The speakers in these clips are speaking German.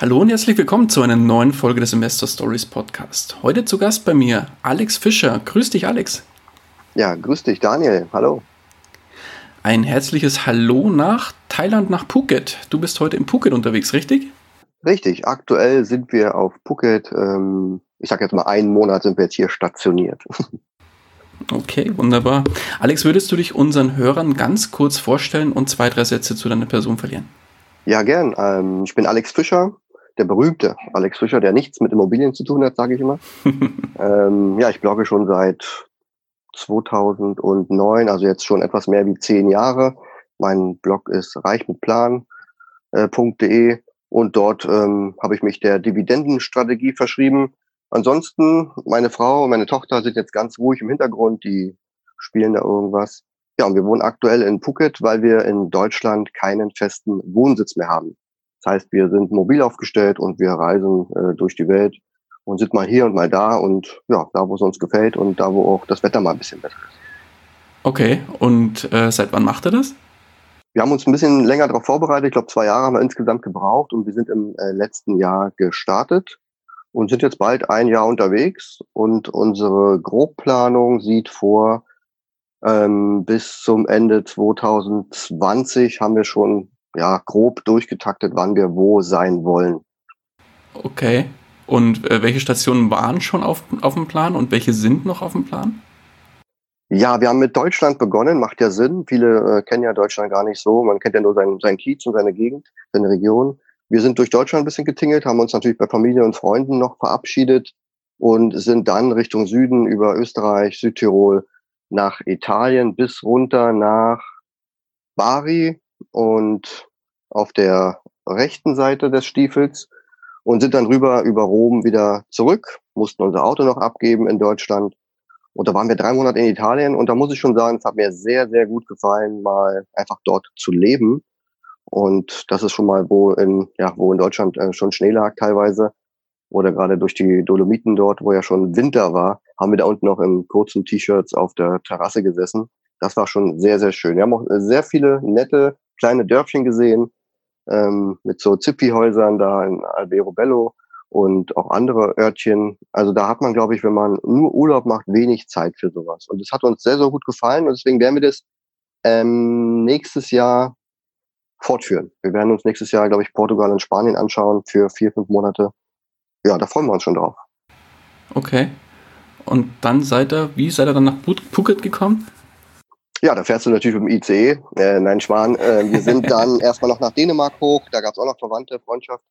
Hallo und herzlich willkommen zu einer neuen Folge des Investor Stories Podcast. Heute zu Gast bei mir Alex Fischer. Grüß dich, Alex. Ja, grüß dich, Daniel. Hallo. Ein herzliches Hallo nach Thailand, nach Phuket. Du bist heute in Phuket unterwegs, richtig? Richtig. Aktuell sind wir auf Phuket. Ähm, ich sage jetzt mal, einen Monat sind wir jetzt hier stationiert. Okay, wunderbar. Alex, würdest du dich unseren Hörern ganz kurz vorstellen und zwei, drei Sätze zu deiner Person verlieren? Ja, gern. Ähm, ich bin Alex Fischer, der berühmte Alex Fischer, der nichts mit Immobilien zu tun hat, sage ich immer. ähm, ja, ich blogge schon seit 2009, also jetzt schon etwas mehr wie zehn Jahre. Mein Blog ist reichmitplan.de äh, und dort ähm, habe ich mich der Dividendenstrategie verschrieben. Ansonsten, meine Frau und meine Tochter sind jetzt ganz ruhig im Hintergrund, die spielen da irgendwas. Ja, und wir wohnen aktuell in Phuket, weil wir in Deutschland keinen festen Wohnsitz mehr haben. Das heißt, wir sind mobil aufgestellt und wir reisen äh, durch die Welt und sind mal hier und mal da und ja, da, wo es uns gefällt und da, wo auch das Wetter mal ein bisschen besser ist. Okay, und äh, seit wann macht ihr das? Wir haben uns ein bisschen länger darauf vorbereitet. Ich glaube, zwei Jahre haben wir insgesamt gebraucht und wir sind im äh, letzten Jahr gestartet und sind jetzt bald ein Jahr unterwegs. Und unsere Grobplanung sieht vor, ähm, bis zum Ende 2020 haben wir schon ja, grob durchgetaktet, wann wir wo sein wollen. Okay. Und äh, welche Stationen waren schon auf, auf dem Plan und welche sind noch auf dem Plan? Ja, wir haben mit Deutschland begonnen, macht ja Sinn. Viele äh, kennen ja Deutschland gar nicht so. Man kennt ja nur seinen, seinen Kiez und seine Gegend, seine Region. Wir sind durch Deutschland ein bisschen getingelt, haben uns natürlich bei Familie und Freunden noch verabschiedet und sind dann Richtung Süden über Österreich, Südtirol nach Italien bis runter nach Bari, und auf der rechten Seite des Stiefels und sind dann rüber über Rom wieder zurück, mussten unser Auto noch abgeben in Deutschland. Und da waren wir drei Monate in Italien und da muss ich schon sagen, es hat mir sehr, sehr gut gefallen, mal einfach dort zu leben. Und das ist schon mal, wo in, ja, wo in Deutschland äh, schon Schnee lag teilweise. Oder gerade durch die Dolomiten dort, wo ja schon Winter war, haben wir da unten noch in kurzen T-Shirts auf der Terrasse gesessen. Das war schon sehr, sehr schön. Wir haben auch sehr viele nette kleine Dörfchen gesehen ähm, mit so Zippi-Häusern da in Albero Bello und auch andere Örtchen. Also da hat man, glaube ich, wenn man nur Urlaub macht, wenig Zeit für sowas. Und das hat uns sehr, sehr gut gefallen und deswegen werden wir das ähm, nächstes Jahr fortführen. Wir werden uns nächstes Jahr, glaube ich, Portugal und Spanien anschauen für vier, fünf Monate. Ja, da freuen wir uns schon drauf. Okay. Und dann seid ihr, wie seid ihr dann nach Phuket gekommen? Ja, da fährst du natürlich mit dem ICE. Äh, nein, Schwan. Äh, wir sind dann erstmal noch nach Dänemark hoch, da gab es auch noch Verwandte, Freundschaft.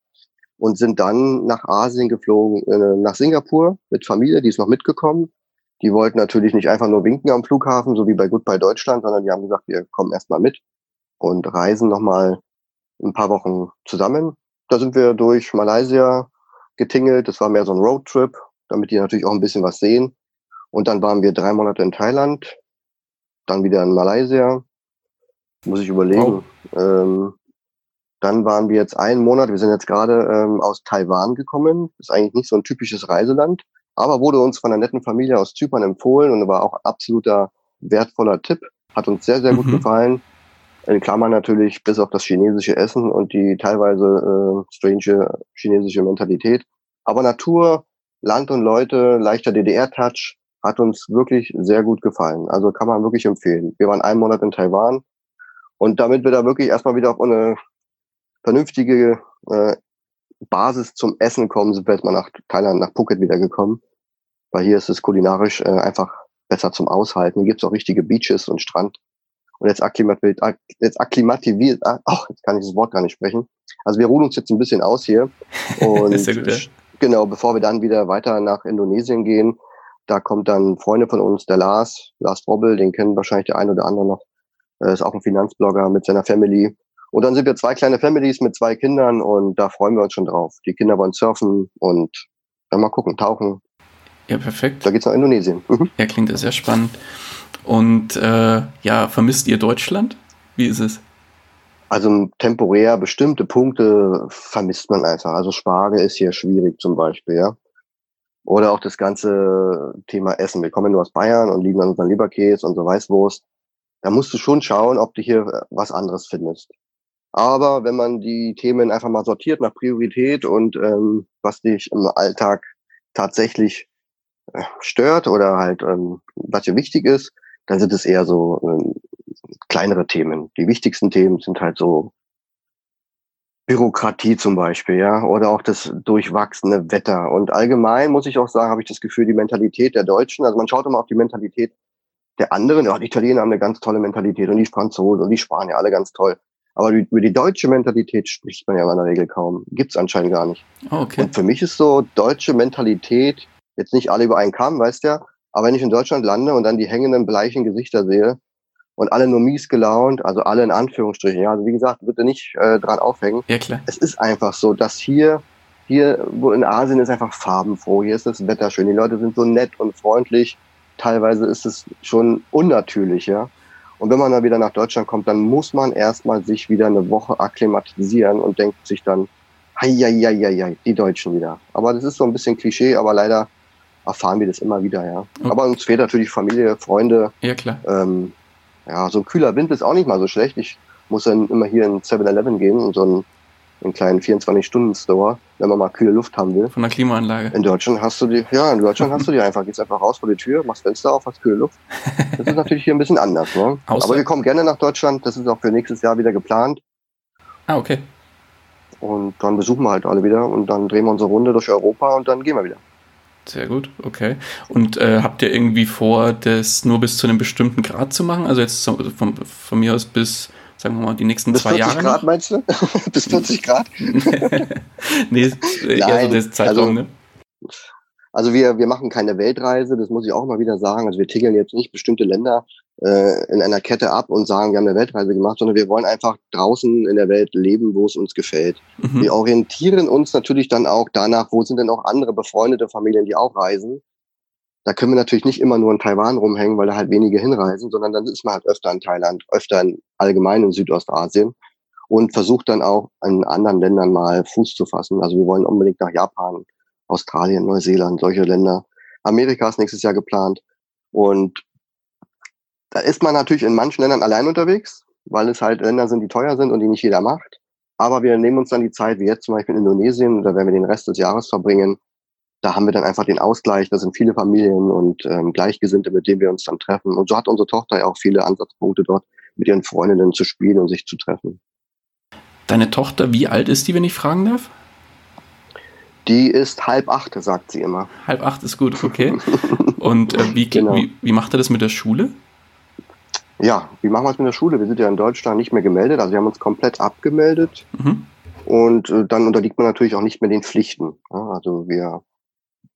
Und sind dann nach Asien geflogen, äh, nach Singapur mit Familie, die ist noch mitgekommen. Die wollten natürlich nicht einfach nur winken am Flughafen, so wie bei Goodbye Deutschland, sondern die haben gesagt, wir kommen erstmal mit und reisen nochmal ein paar Wochen zusammen. Da sind wir durch Malaysia getingelt. Das war mehr so ein Roadtrip, damit die natürlich auch ein bisschen was sehen. Und dann waren wir drei Monate in Thailand, dann wieder in Malaysia. Muss ich überlegen. Oh. Ähm, dann waren wir jetzt einen Monat, wir sind jetzt gerade ähm, aus Taiwan gekommen. Ist eigentlich nicht so ein typisches Reiseland, aber wurde uns von einer netten Familie aus Zypern empfohlen und war auch absoluter wertvoller Tipp. Hat uns sehr, sehr gut mhm. gefallen. In Klammern natürlich bis auf das chinesische Essen und die teilweise äh, strange chinesische Mentalität. Aber Natur, Land und Leute, leichter DDR-Touch, hat uns wirklich sehr gut gefallen. Also kann man wirklich empfehlen. Wir waren einen Monat in Taiwan und damit wir da wirklich erstmal wieder auf eine vernünftige äh, Basis zum Essen kommen, sind wir jetzt mal nach Thailand, nach Phuket wieder gekommen. Weil hier ist es kulinarisch äh, einfach besser zum Aushalten. Hier gibt es auch richtige Beaches und Strand. Und jetzt akklimativiert, jetzt akklimativiert, ach, jetzt kann ich das Wort gar nicht sprechen. Also wir ruhen uns jetzt ein bisschen aus hier. Und gut, ja. genau, bevor wir dann wieder weiter nach Indonesien gehen, da kommt dann Freunde von uns, der Lars, Lars Robbel, den kennen wahrscheinlich der ein oder andere noch, äh, ist auch ein Finanzblogger mit seiner Family. Und dann sind wir zwei kleine Families mit zwei Kindern und da freuen wir uns schon drauf. Die Kinder wollen surfen und dann mal gucken, tauchen. Ja, perfekt. Da geht's nach Indonesien. Mhm. Ja, klingt ja sehr spannend. Und äh, ja, vermisst ihr Deutschland? Wie ist es? Also temporär bestimmte Punkte vermisst man einfach. Also Spargel ist hier schwierig zum Beispiel, ja. Oder auch das ganze Thema Essen. Wir kommen nur aus Bayern und lieben dann unseren Leberkäse und so Weißwurst. Da musst du schon schauen, ob du hier was anderes findest. Aber wenn man die Themen einfach mal sortiert nach Priorität und ähm, was dich im Alltag tatsächlich äh, stört oder halt ähm, was dir wichtig ist, dann sind es eher so ähm, kleinere Themen. Die wichtigsten Themen sind halt so Bürokratie zum Beispiel, ja, oder auch das durchwachsene Wetter. Und allgemein muss ich auch sagen, habe ich das Gefühl, die Mentalität der Deutschen, also man schaut immer auf die Mentalität der anderen, ja, die Italiener haben eine ganz tolle Mentalität und die Franzosen und die Spanier, alle ganz toll. Aber über die deutsche Mentalität spricht man ja in der Regel kaum. Gibt's anscheinend gar nicht. Okay. Und für mich ist so deutsche Mentalität, jetzt nicht alle über einen Kamm, weißt du ja, aber wenn ich in Deutschland lande und dann die hängenden bleichen Gesichter sehe und alle nur mies gelaunt, also alle in Anführungsstrichen, ja, also wie gesagt, bitte nicht äh, dran aufhängen. Ja, klar. Es ist einfach so, dass hier, hier, wo in Asien ist einfach farbenfroh, hier ist das Wetter schön, die Leute sind so nett und freundlich. Teilweise ist es schon unnatürlich, ja. Und wenn man dann wieder nach Deutschland kommt, dann muss man erstmal sich wieder eine Woche akklimatisieren und denkt sich dann, hei, die Deutschen wieder. Aber das ist so ein bisschen Klischee, aber leider erfahren wir das immer wieder, ja. Okay. Aber uns fehlt natürlich Familie, Freunde. Ja, klar. Ähm, ja, so ein kühler Wind ist auch nicht mal so schlecht. Ich muss dann immer hier in 7-Eleven gehen und so einen, einen kleinen 24-Stunden-Store, wenn man mal kühle Luft haben will. Von der Klimaanlage. In Deutschland hast du die, ja, in Deutschland hast du die einfach. Gehst einfach raus vor die Tür, machst Fenster auf, hast kühle Luft. Das ist natürlich hier ein bisschen anders, ne? Aber wir kommen gerne nach Deutschland. Das ist auch für nächstes Jahr wieder geplant. Ah, okay. Und dann besuchen wir halt alle wieder und dann drehen wir unsere Runde durch Europa und dann gehen wir wieder. Sehr gut, okay. Und äh, habt ihr irgendwie vor, das nur bis zu einem bestimmten Grad zu machen? Also jetzt von, von mir aus bis, sagen wir mal, die nächsten bis zwei Jahre? Bis 40 Grad meinst du? bis 40 Grad? nee, eher so das Zeitraum, also, ne? Also wir, wir machen keine Weltreise, das muss ich auch mal wieder sagen. Also wir tickeln jetzt nicht bestimmte Länder äh, in einer Kette ab und sagen, wir haben eine Weltreise gemacht, sondern wir wollen einfach draußen in der Welt leben, wo es uns gefällt. Mhm. Wir orientieren uns natürlich dann auch danach, wo sind denn auch andere befreundete Familien, die auch reisen. Da können wir natürlich nicht immer nur in Taiwan rumhängen, weil da halt wenige hinreisen, sondern dann ist man halt öfter in Thailand, öfter in allgemein in Südostasien und versucht dann auch in anderen Ländern mal Fuß zu fassen. Also wir wollen unbedingt nach Japan, Australien, Neuseeland, solche Länder. Amerika ist nächstes Jahr geplant. Und da ist man natürlich in manchen Ländern allein unterwegs, weil es halt Länder sind, die teuer sind und die nicht jeder macht. Aber wir nehmen uns dann die Zeit, wie jetzt zum Beispiel in Indonesien, da werden wir den Rest des Jahres verbringen. Da haben wir dann einfach den Ausgleich. Das sind viele Familien und ähm, Gleichgesinnte, mit denen wir uns dann treffen. Und so hat unsere Tochter ja auch viele Ansatzpunkte dort, mit ihren Freundinnen zu spielen und sich zu treffen. Deine Tochter, wie alt ist die, wenn ich fragen darf? Die ist halb acht, sagt sie immer. Halb acht ist gut, okay. Und äh, wie, genau. wie, wie macht er das mit der Schule? Ja, wie machen wir es mit der Schule? Wir sind ja in Deutschland nicht mehr gemeldet, also wir haben uns komplett abgemeldet. Mhm. Und äh, dann unterliegt man natürlich auch nicht mehr den Pflichten. Ja, also wir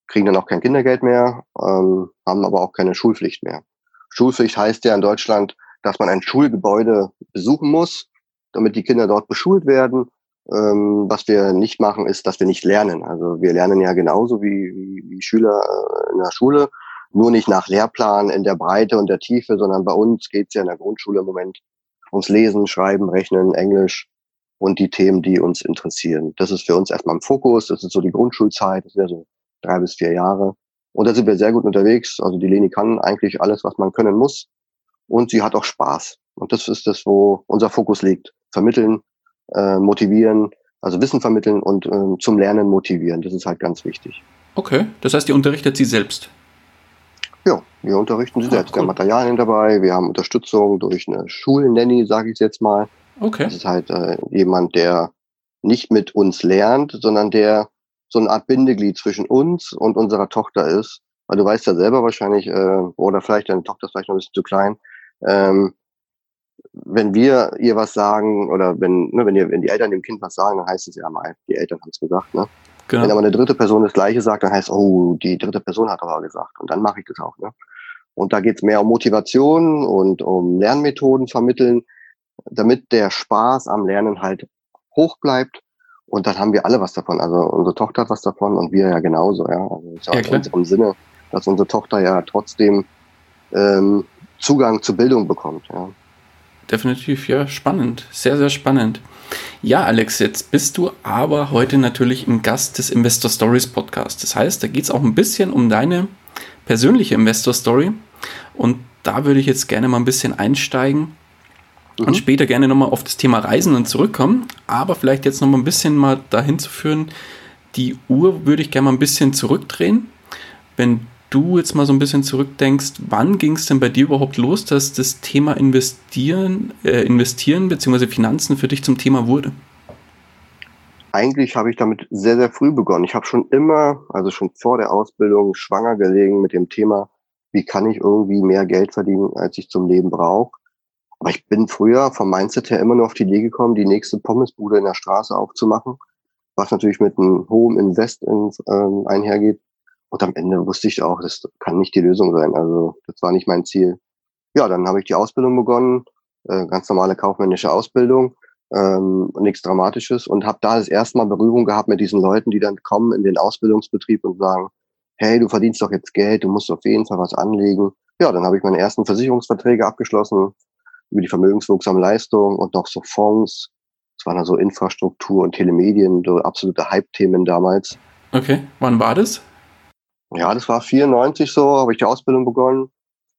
kriegen dann auch kein Kindergeld mehr, ähm, haben aber auch keine Schulpflicht mehr. Schulpflicht heißt ja in Deutschland, dass man ein Schulgebäude besuchen muss, damit die Kinder dort beschult werden ähm, was wir nicht machen, ist, dass wir nicht lernen. Also wir lernen ja genauso wie, wie, wie Schüler äh, in der Schule, nur nicht nach Lehrplan in der Breite und der Tiefe, sondern bei uns geht's ja in der Grundschule im Moment ums Lesen, Schreiben, Rechnen, Englisch und die Themen, die uns interessieren. Das ist für uns erstmal im Fokus. Das ist so die Grundschulzeit, das ja so drei bis vier Jahre. Und da sind wir sehr gut unterwegs. Also die Leni kann eigentlich alles, was man können muss. Und sie hat auch Spaß. Und das ist das, wo unser Fokus liegt. Vermitteln, äh, motivieren, also Wissen vermitteln und äh, zum Lernen motivieren. Das ist halt ganz wichtig. Okay, das heißt, ihr unterrichtet sie selbst? Ja, wir unterrichten sie ah, selbst. Cool. Wir haben Materialien dabei, wir haben Unterstützung durch eine Schulnanny, sage ich jetzt mal. Okay. Das ist halt äh, jemand, der nicht mit uns lernt, sondern der so eine Art Bindeglied zwischen uns und unserer Tochter ist. Weil du weißt ja selber wahrscheinlich, äh, oder vielleicht deine Tochter ist vielleicht noch ein bisschen zu klein, ähm, wenn wir ihr was sagen oder wenn, ne, wenn, ihr, wenn die Eltern dem Kind was sagen, dann heißt es ja mal, die Eltern haben es gesagt. Ne? Genau. Wenn aber eine dritte Person das Gleiche sagt, dann heißt oh, die dritte Person hat aber gesagt. Und dann mache ich das auch. Ne? Und da geht's mehr um Motivation und um Lernmethoden vermitteln. damit der Spaß am Lernen halt hoch bleibt. Und dann haben wir alle was davon. Also unsere Tochter hat was davon und wir ja genauso. Ja, also ist ja, ja in unserem Sinne, dass unsere Tochter ja trotzdem ähm, Zugang zur Bildung bekommt. Ja. Definitiv, ja, spannend. Sehr, sehr spannend. Ja, Alex, jetzt bist du aber heute natürlich ein Gast des Investor Stories Podcast. Das heißt, da geht es auch ein bisschen um deine persönliche Investor Story. Und da würde ich jetzt gerne mal ein bisschen einsteigen mhm. und später gerne nochmal auf das Thema Reisen und zurückkommen. Aber vielleicht jetzt nochmal ein bisschen mal dahin zu führen, die Uhr würde ich gerne mal ein bisschen zurückdrehen. Wenn du jetzt mal so ein bisschen zurückdenkst, wann ging es denn bei dir überhaupt los, dass das Thema Investieren, äh, Investieren bzw. Finanzen für dich zum Thema wurde? Eigentlich habe ich damit sehr, sehr früh begonnen. Ich habe schon immer, also schon vor der Ausbildung, schwanger gelegen mit dem Thema, wie kann ich irgendwie mehr Geld verdienen, als ich zum Leben brauche. Aber ich bin früher vom Mindset her immer nur auf die Idee gekommen, die nächste Pommesbude in der Straße aufzumachen, was natürlich mit einem hohen Invest ins, ähm, einhergeht. Und am Ende wusste ich auch, das kann nicht die Lösung sein. Also das war nicht mein Ziel. Ja, dann habe ich die Ausbildung begonnen, äh, ganz normale kaufmännische Ausbildung, ähm, nichts Dramatisches und habe da das erste Mal Berührung gehabt mit diesen Leuten, die dann kommen in den Ausbildungsbetrieb und sagen, hey, du verdienst doch jetzt Geld, du musst auf jeden Fall was anlegen. Ja, dann habe ich meine ersten Versicherungsverträge abgeschlossen über die vermögenswirksame Leistung und noch so Fonds. Das waren also Infrastruktur und Telemedien, so absolute Hype-Themen damals. Okay, wann war das? Ja, das war 94 so, habe ich die Ausbildung begonnen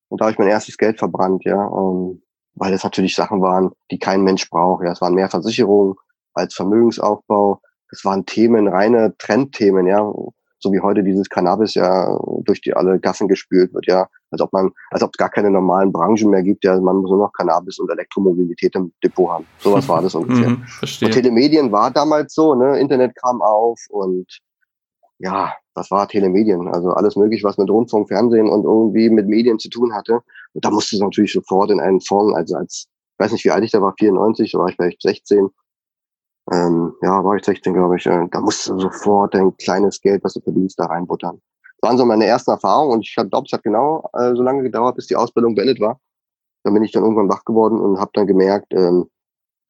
und da habe ich mein erstes Geld verbrannt, ja, um, ähm, weil das natürlich Sachen waren, die kein Mensch braucht. Ja, es waren mehr Versicherungen als Vermögensaufbau. Das waren Themen, reine Trendthemen, ja, so wie heute dieses Cannabis ja durch die alle Gassen gespült wird, ja, als ob man, als ob es gar keine normalen Branchen mehr gibt, ja, man muss nur noch Cannabis und Elektromobilität im Depot haben. Sowas war das ungefähr. Mhm, und Telemedien war damals so, ne, Internet kam auf und ja, das war Telemedien, also alles mögliche, was mit Rundfunk, Fernsehen und irgendwie mit Medien zu tun hatte. Und da musste es natürlich sofort in einen Fonds, also als, ich weiß nicht, wie alt ich da war, 94, da war ich vielleicht 16. Ähm, ja, war ich 16, glaube ich. Äh, da musste sofort ein kleines Geld, was du verdienst, da reinbuttern. Das waren so meine ersten Erfahrungen und ich glaube, es hat genau äh, so lange gedauert, bis die Ausbildung beendet war. Dann bin ich dann irgendwann wach geworden und habe dann gemerkt, ähm,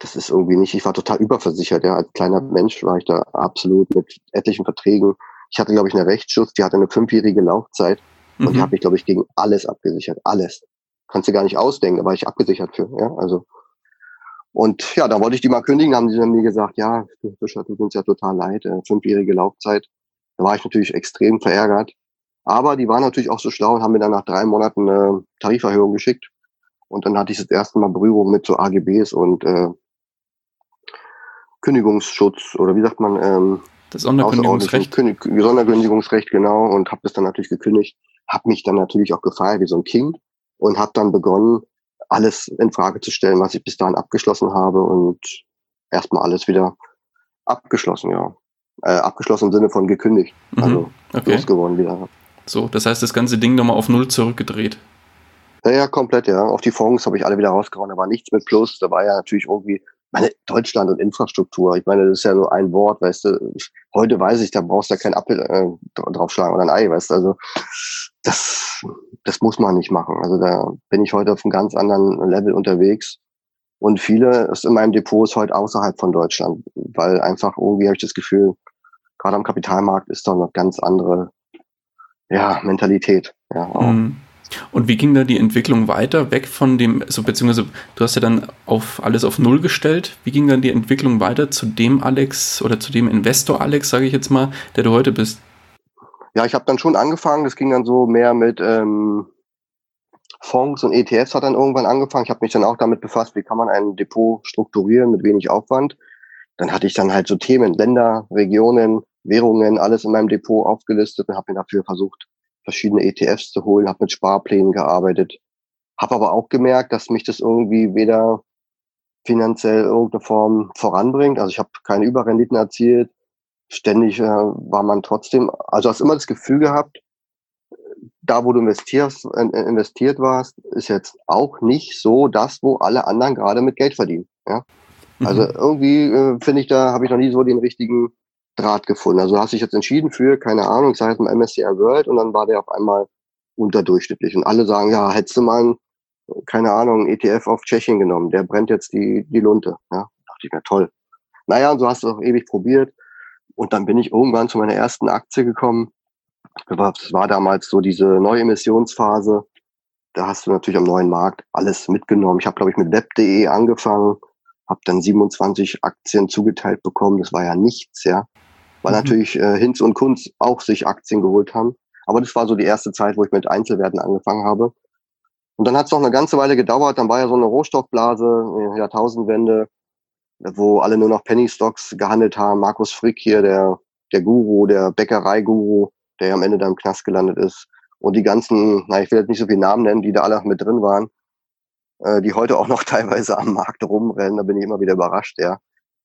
das ist irgendwie nicht, ich war total überversichert, ja, als kleiner Mensch war ich da absolut mit etlichen Verträgen ich hatte, glaube ich, eine Rechtsschutz, die hatte eine fünfjährige Laufzeit mhm. und die mhm. hat mich, glaube ich, gegen alles abgesichert. Alles. Kannst du gar nicht ausdenken, da war ich abgesichert für. Ja, also. Und ja, da wollte ich die mal kündigen, haben sie dann mir gesagt, ja, Fischer, tut uns ja total leid, äh, fünfjährige Laufzeit. Da war ich natürlich extrem verärgert. Aber die waren natürlich auch so schlau und haben mir dann nach drei Monaten eine Tariferhöhung geschickt. Und dann hatte ich das erste Mal Berührung mit so AGBs und äh, Kündigungsschutz oder wie sagt man, ähm, das Sonderkündigungsrecht. Sonderkündigungsrecht, genau. Und habe das dann natürlich gekündigt. Habe mich dann natürlich auch gefeiert wie so ein Kind und habe dann begonnen, alles in Frage zu stellen, was ich bis dahin abgeschlossen habe und erstmal alles wieder abgeschlossen, ja. Äh, abgeschlossen im Sinne von gekündigt. Mhm. Also okay. losgeworden wieder. So, das heißt, das ganze Ding nochmal auf Null zurückgedreht. Ja, ja, komplett, ja. Auf die Fonds habe ich alle wieder rausgehauen. Da war nichts mit Plus. Da war ja natürlich irgendwie meine, Deutschland und Infrastruktur, ich meine, das ist ja nur ein Wort, weißt du. Heute weiß ich, da brauchst du ja keinen Apfel äh, draufschlagen oder ein Ei, weißt du. Also das, das muss man nicht machen. Also da bin ich heute auf einem ganz anderen Level unterwegs. Und viele ist in meinem Depot ist heute außerhalb von Deutschland, weil einfach irgendwie habe ich das Gefühl, gerade am Kapitalmarkt ist da eine ganz andere ja, Mentalität. Ja, auch. Mhm. Und wie ging da die Entwicklung weiter, weg von dem, also beziehungsweise du hast ja dann auf alles auf Null gestellt. Wie ging dann die Entwicklung weiter zu dem Alex oder zu dem Investor Alex, sage ich jetzt mal, der du heute bist? Ja, ich habe dann schon angefangen. Das ging dann so mehr mit ähm, Fonds und ETFs hat dann irgendwann angefangen. Ich habe mich dann auch damit befasst, wie kann man ein Depot strukturieren mit wenig Aufwand. Dann hatte ich dann halt so Themen, Länder, Regionen, Währungen, alles in meinem Depot aufgelistet und habe mir dafür versucht, verschiedene ETFs zu holen, habe mit Sparplänen gearbeitet, habe aber auch gemerkt, dass mich das irgendwie weder finanziell irgendeine Form voranbringt. Also ich habe keine Überrenditen erzielt. Ständig äh, war man trotzdem, also hast immer das Gefühl gehabt, da wo du investierst, investiert warst, ist jetzt auch nicht so das, wo alle anderen gerade mit Geld verdienen. Ja? Also mhm. irgendwie äh, finde ich, da habe ich noch nie so den richtigen Draht gefunden. Also hast dich jetzt entschieden für, keine Ahnung, sage jetzt mal MSCI World und dann war der auf einmal unterdurchschnittlich. Und alle sagen, ja, hättest du mal keine Ahnung, ETF auf Tschechien genommen, der brennt jetzt die, die Lunte. Ja, dachte ich mir, toll. Naja, und so hast du auch ewig probiert. Und dann bin ich irgendwann zu meiner ersten Aktie gekommen. Das war damals so diese neue Emissionsphase. Da hast du natürlich am neuen Markt alles mitgenommen. Ich habe, glaube ich, mit web.de angefangen, habe dann 27 Aktien zugeteilt bekommen. Das war ja nichts, ja. Weil mhm. natürlich äh, Hinz und Kunz auch sich Aktien geholt haben. Aber das war so die erste Zeit, wo ich mit Einzelwerten angefangen habe. Und dann hat es noch eine ganze Weile gedauert. Dann war ja so eine Rohstoffblase, äh, Jahrtausendwende, wo alle nur noch Penny Stocks gehandelt haben. Markus Frick hier, der, der Guru, der Bäckerei-Guru, der ja am Ende dann im Knast gelandet ist. Und die ganzen, na, ich will jetzt nicht so viele Namen nennen, die da alle mit drin waren, äh, die heute auch noch teilweise am Markt rumrennen. Da bin ich immer wieder überrascht, ja.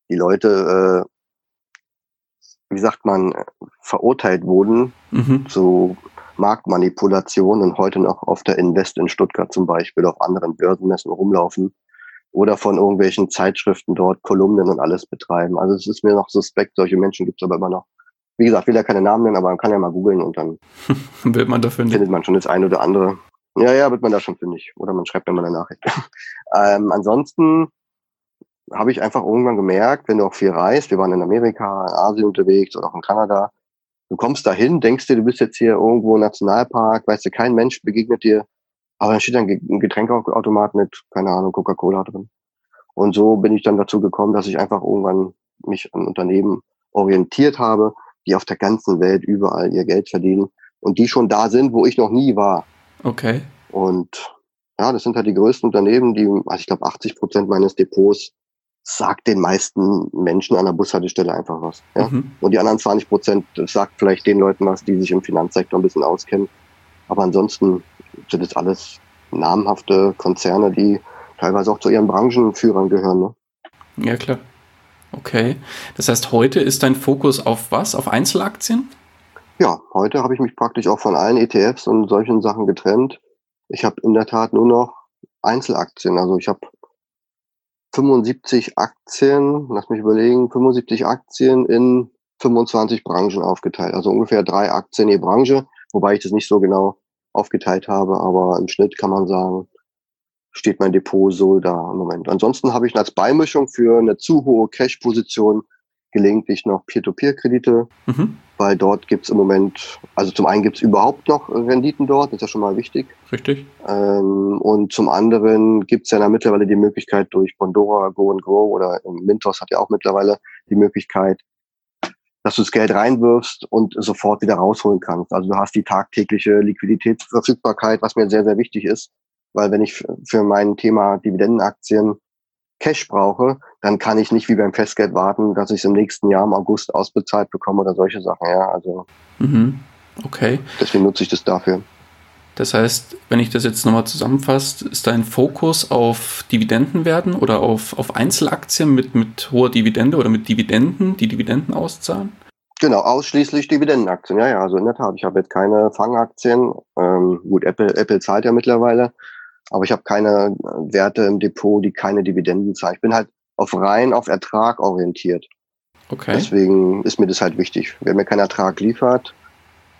Die Leute, äh, wie sagt man, verurteilt wurden mhm. zu Marktmanipulation und heute noch auf der Invest in Stuttgart zum Beispiel auf anderen Börsenmessen rumlaufen oder von irgendwelchen Zeitschriften dort Kolumnen und alles betreiben. Also es ist mir noch suspekt, solche Menschen gibt es aber immer noch. Wie gesagt, will ja keine Namen nennen, aber man kann ja mal googeln und dann wird man dafür findet man schon das eine oder andere. Ja, ja, wird man da schon fündig. Oder man schreibt mir mal eine Nachricht. ähm, ansonsten habe ich einfach irgendwann gemerkt, wenn du auch viel reist, wir waren in Amerika, in Asien unterwegs oder auch in Kanada, du kommst dahin, denkst dir, du bist jetzt hier irgendwo im Nationalpark, weißt du, kein Mensch begegnet dir, aber dann steht dann ein Getränkeautomat mit, keine Ahnung, Coca-Cola drin. Und so bin ich dann dazu gekommen, dass ich einfach irgendwann mich an Unternehmen orientiert habe, die auf der ganzen Welt überall ihr Geld verdienen und die schon da sind, wo ich noch nie war. Okay. Und ja, das sind halt die größten Unternehmen, die, also ich glaube, 80 Prozent meines Depots sagt den meisten Menschen an der Bushaltestelle einfach was. Ja? Mhm. Und die anderen 20 Prozent sagt vielleicht den Leuten was, die sich im Finanzsektor ein bisschen auskennen. Aber ansonsten sind es alles namhafte Konzerne, die teilweise auch zu ihren Branchenführern gehören. Ne? Ja, klar. Okay. Das heißt, heute ist dein Fokus auf was? Auf Einzelaktien? Ja, heute habe ich mich praktisch auch von allen ETFs und solchen Sachen getrennt. Ich habe in der Tat nur noch Einzelaktien. Also ich habe 75 Aktien, lass mich überlegen, 75 Aktien in 25 Branchen aufgeteilt. Also ungefähr drei Aktien je Branche, wobei ich das nicht so genau aufgeteilt habe, aber im Schnitt kann man sagen, steht mein Depot so da im Moment. Ansonsten habe ich als Beimischung für eine zu hohe Cash-Position gelegentlich noch Peer-to-Peer-Kredite, mhm. weil dort gibt es im Moment, also zum einen gibt es überhaupt noch Renditen dort, das ist ja schon mal wichtig. Richtig. Ähm, und zum anderen gibt es ja mittlerweile die Möglichkeit durch Bondora, Go and Grow oder Mintos hat ja auch mittlerweile die Möglichkeit, dass du das Geld reinwirfst und sofort wieder rausholen kannst. Also du hast die tagtägliche Liquiditätsverfügbarkeit, was mir sehr, sehr wichtig ist, weil wenn ich für mein Thema Dividendenaktien Cash brauche, dann kann ich nicht wie beim Festgeld warten, dass ich es im nächsten Jahr im August ausbezahlt bekomme oder solche Sachen. Ja, also mhm. okay. Deswegen nutze ich das dafür. Das heißt, wenn ich das jetzt nochmal zusammenfasse, ist dein Fokus auf Dividendenwerten oder auf, auf Einzelaktien mit, mit hoher Dividende oder mit Dividenden, die Dividenden auszahlen? Genau, ausschließlich Dividendenaktien. Ja, ja, also in der Tat. Ich habe jetzt keine Fangaktien. Ähm, gut, Apple, Apple zahlt ja mittlerweile. Aber ich habe keine Werte im Depot, die keine Dividenden zahlen. Ich bin halt auf rein auf Ertrag orientiert. Okay. Deswegen ist mir das halt wichtig. Wer mir keinen Ertrag liefert,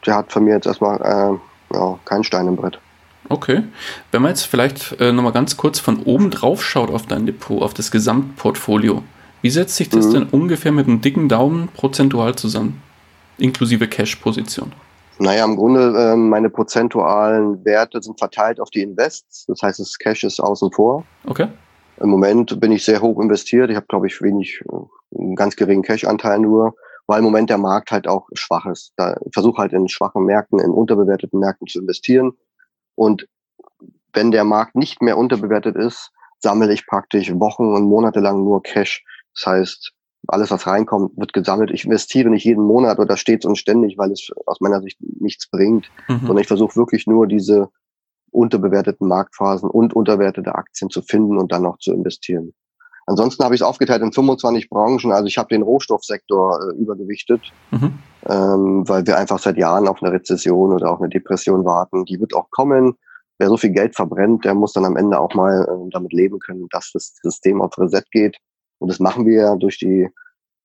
der hat von mir jetzt erstmal äh, ja, keinen Stein im Brett. Okay. Wenn man jetzt vielleicht äh, nochmal ganz kurz von oben drauf schaut auf dein Depot, auf das Gesamtportfolio, wie setzt sich das mhm. denn ungefähr mit einem dicken Daumen prozentual zusammen? Inklusive Cash-Position? Naja, im Grunde äh, meine prozentualen Werte sind verteilt auf die Invests. Das heißt, das Cash ist außen vor. Okay. Im Moment bin ich sehr hoch investiert. Ich habe, glaube ich, wenig, äh, einen ganz geringen Cash-Anteil nur, weil im Moment der Markt halt auch schwach ist. Da, ich versuche halt in schwachen Märkten, in unterbewerteten Märkten zu investieren. Und wenn der Markt nicht mehr unterbewertet ist, sammle ich praktisch Wochen und Monate lang nur Cash. Das heißt, alles, was reinkommt, wird gesammelt. Ich investiere nicht jeden Monat oder stets und ständig, weil es aus meiner Sicht nichts bringt, mhm. sondern ich versuche wirklich nur diese unterbewerteten Marktphasen und unterwertete Aktien zu finden und dann noch zu investieren. Ansonsten habe ich es aufgeteilt in 25 Branchen. Also ich habe den Rohstoffsektor äh, übergewichtet, mhm. ähm, weil wir einfach seit Jahren auf eine Rezession oder auf eine Depression warten. Die wird auch kommen. Wer so viel Geld verbrennt, der muss dann am Ende auch mal äh, damit leben können, dass das System auf Reset geht. Und das machen wir ja durch die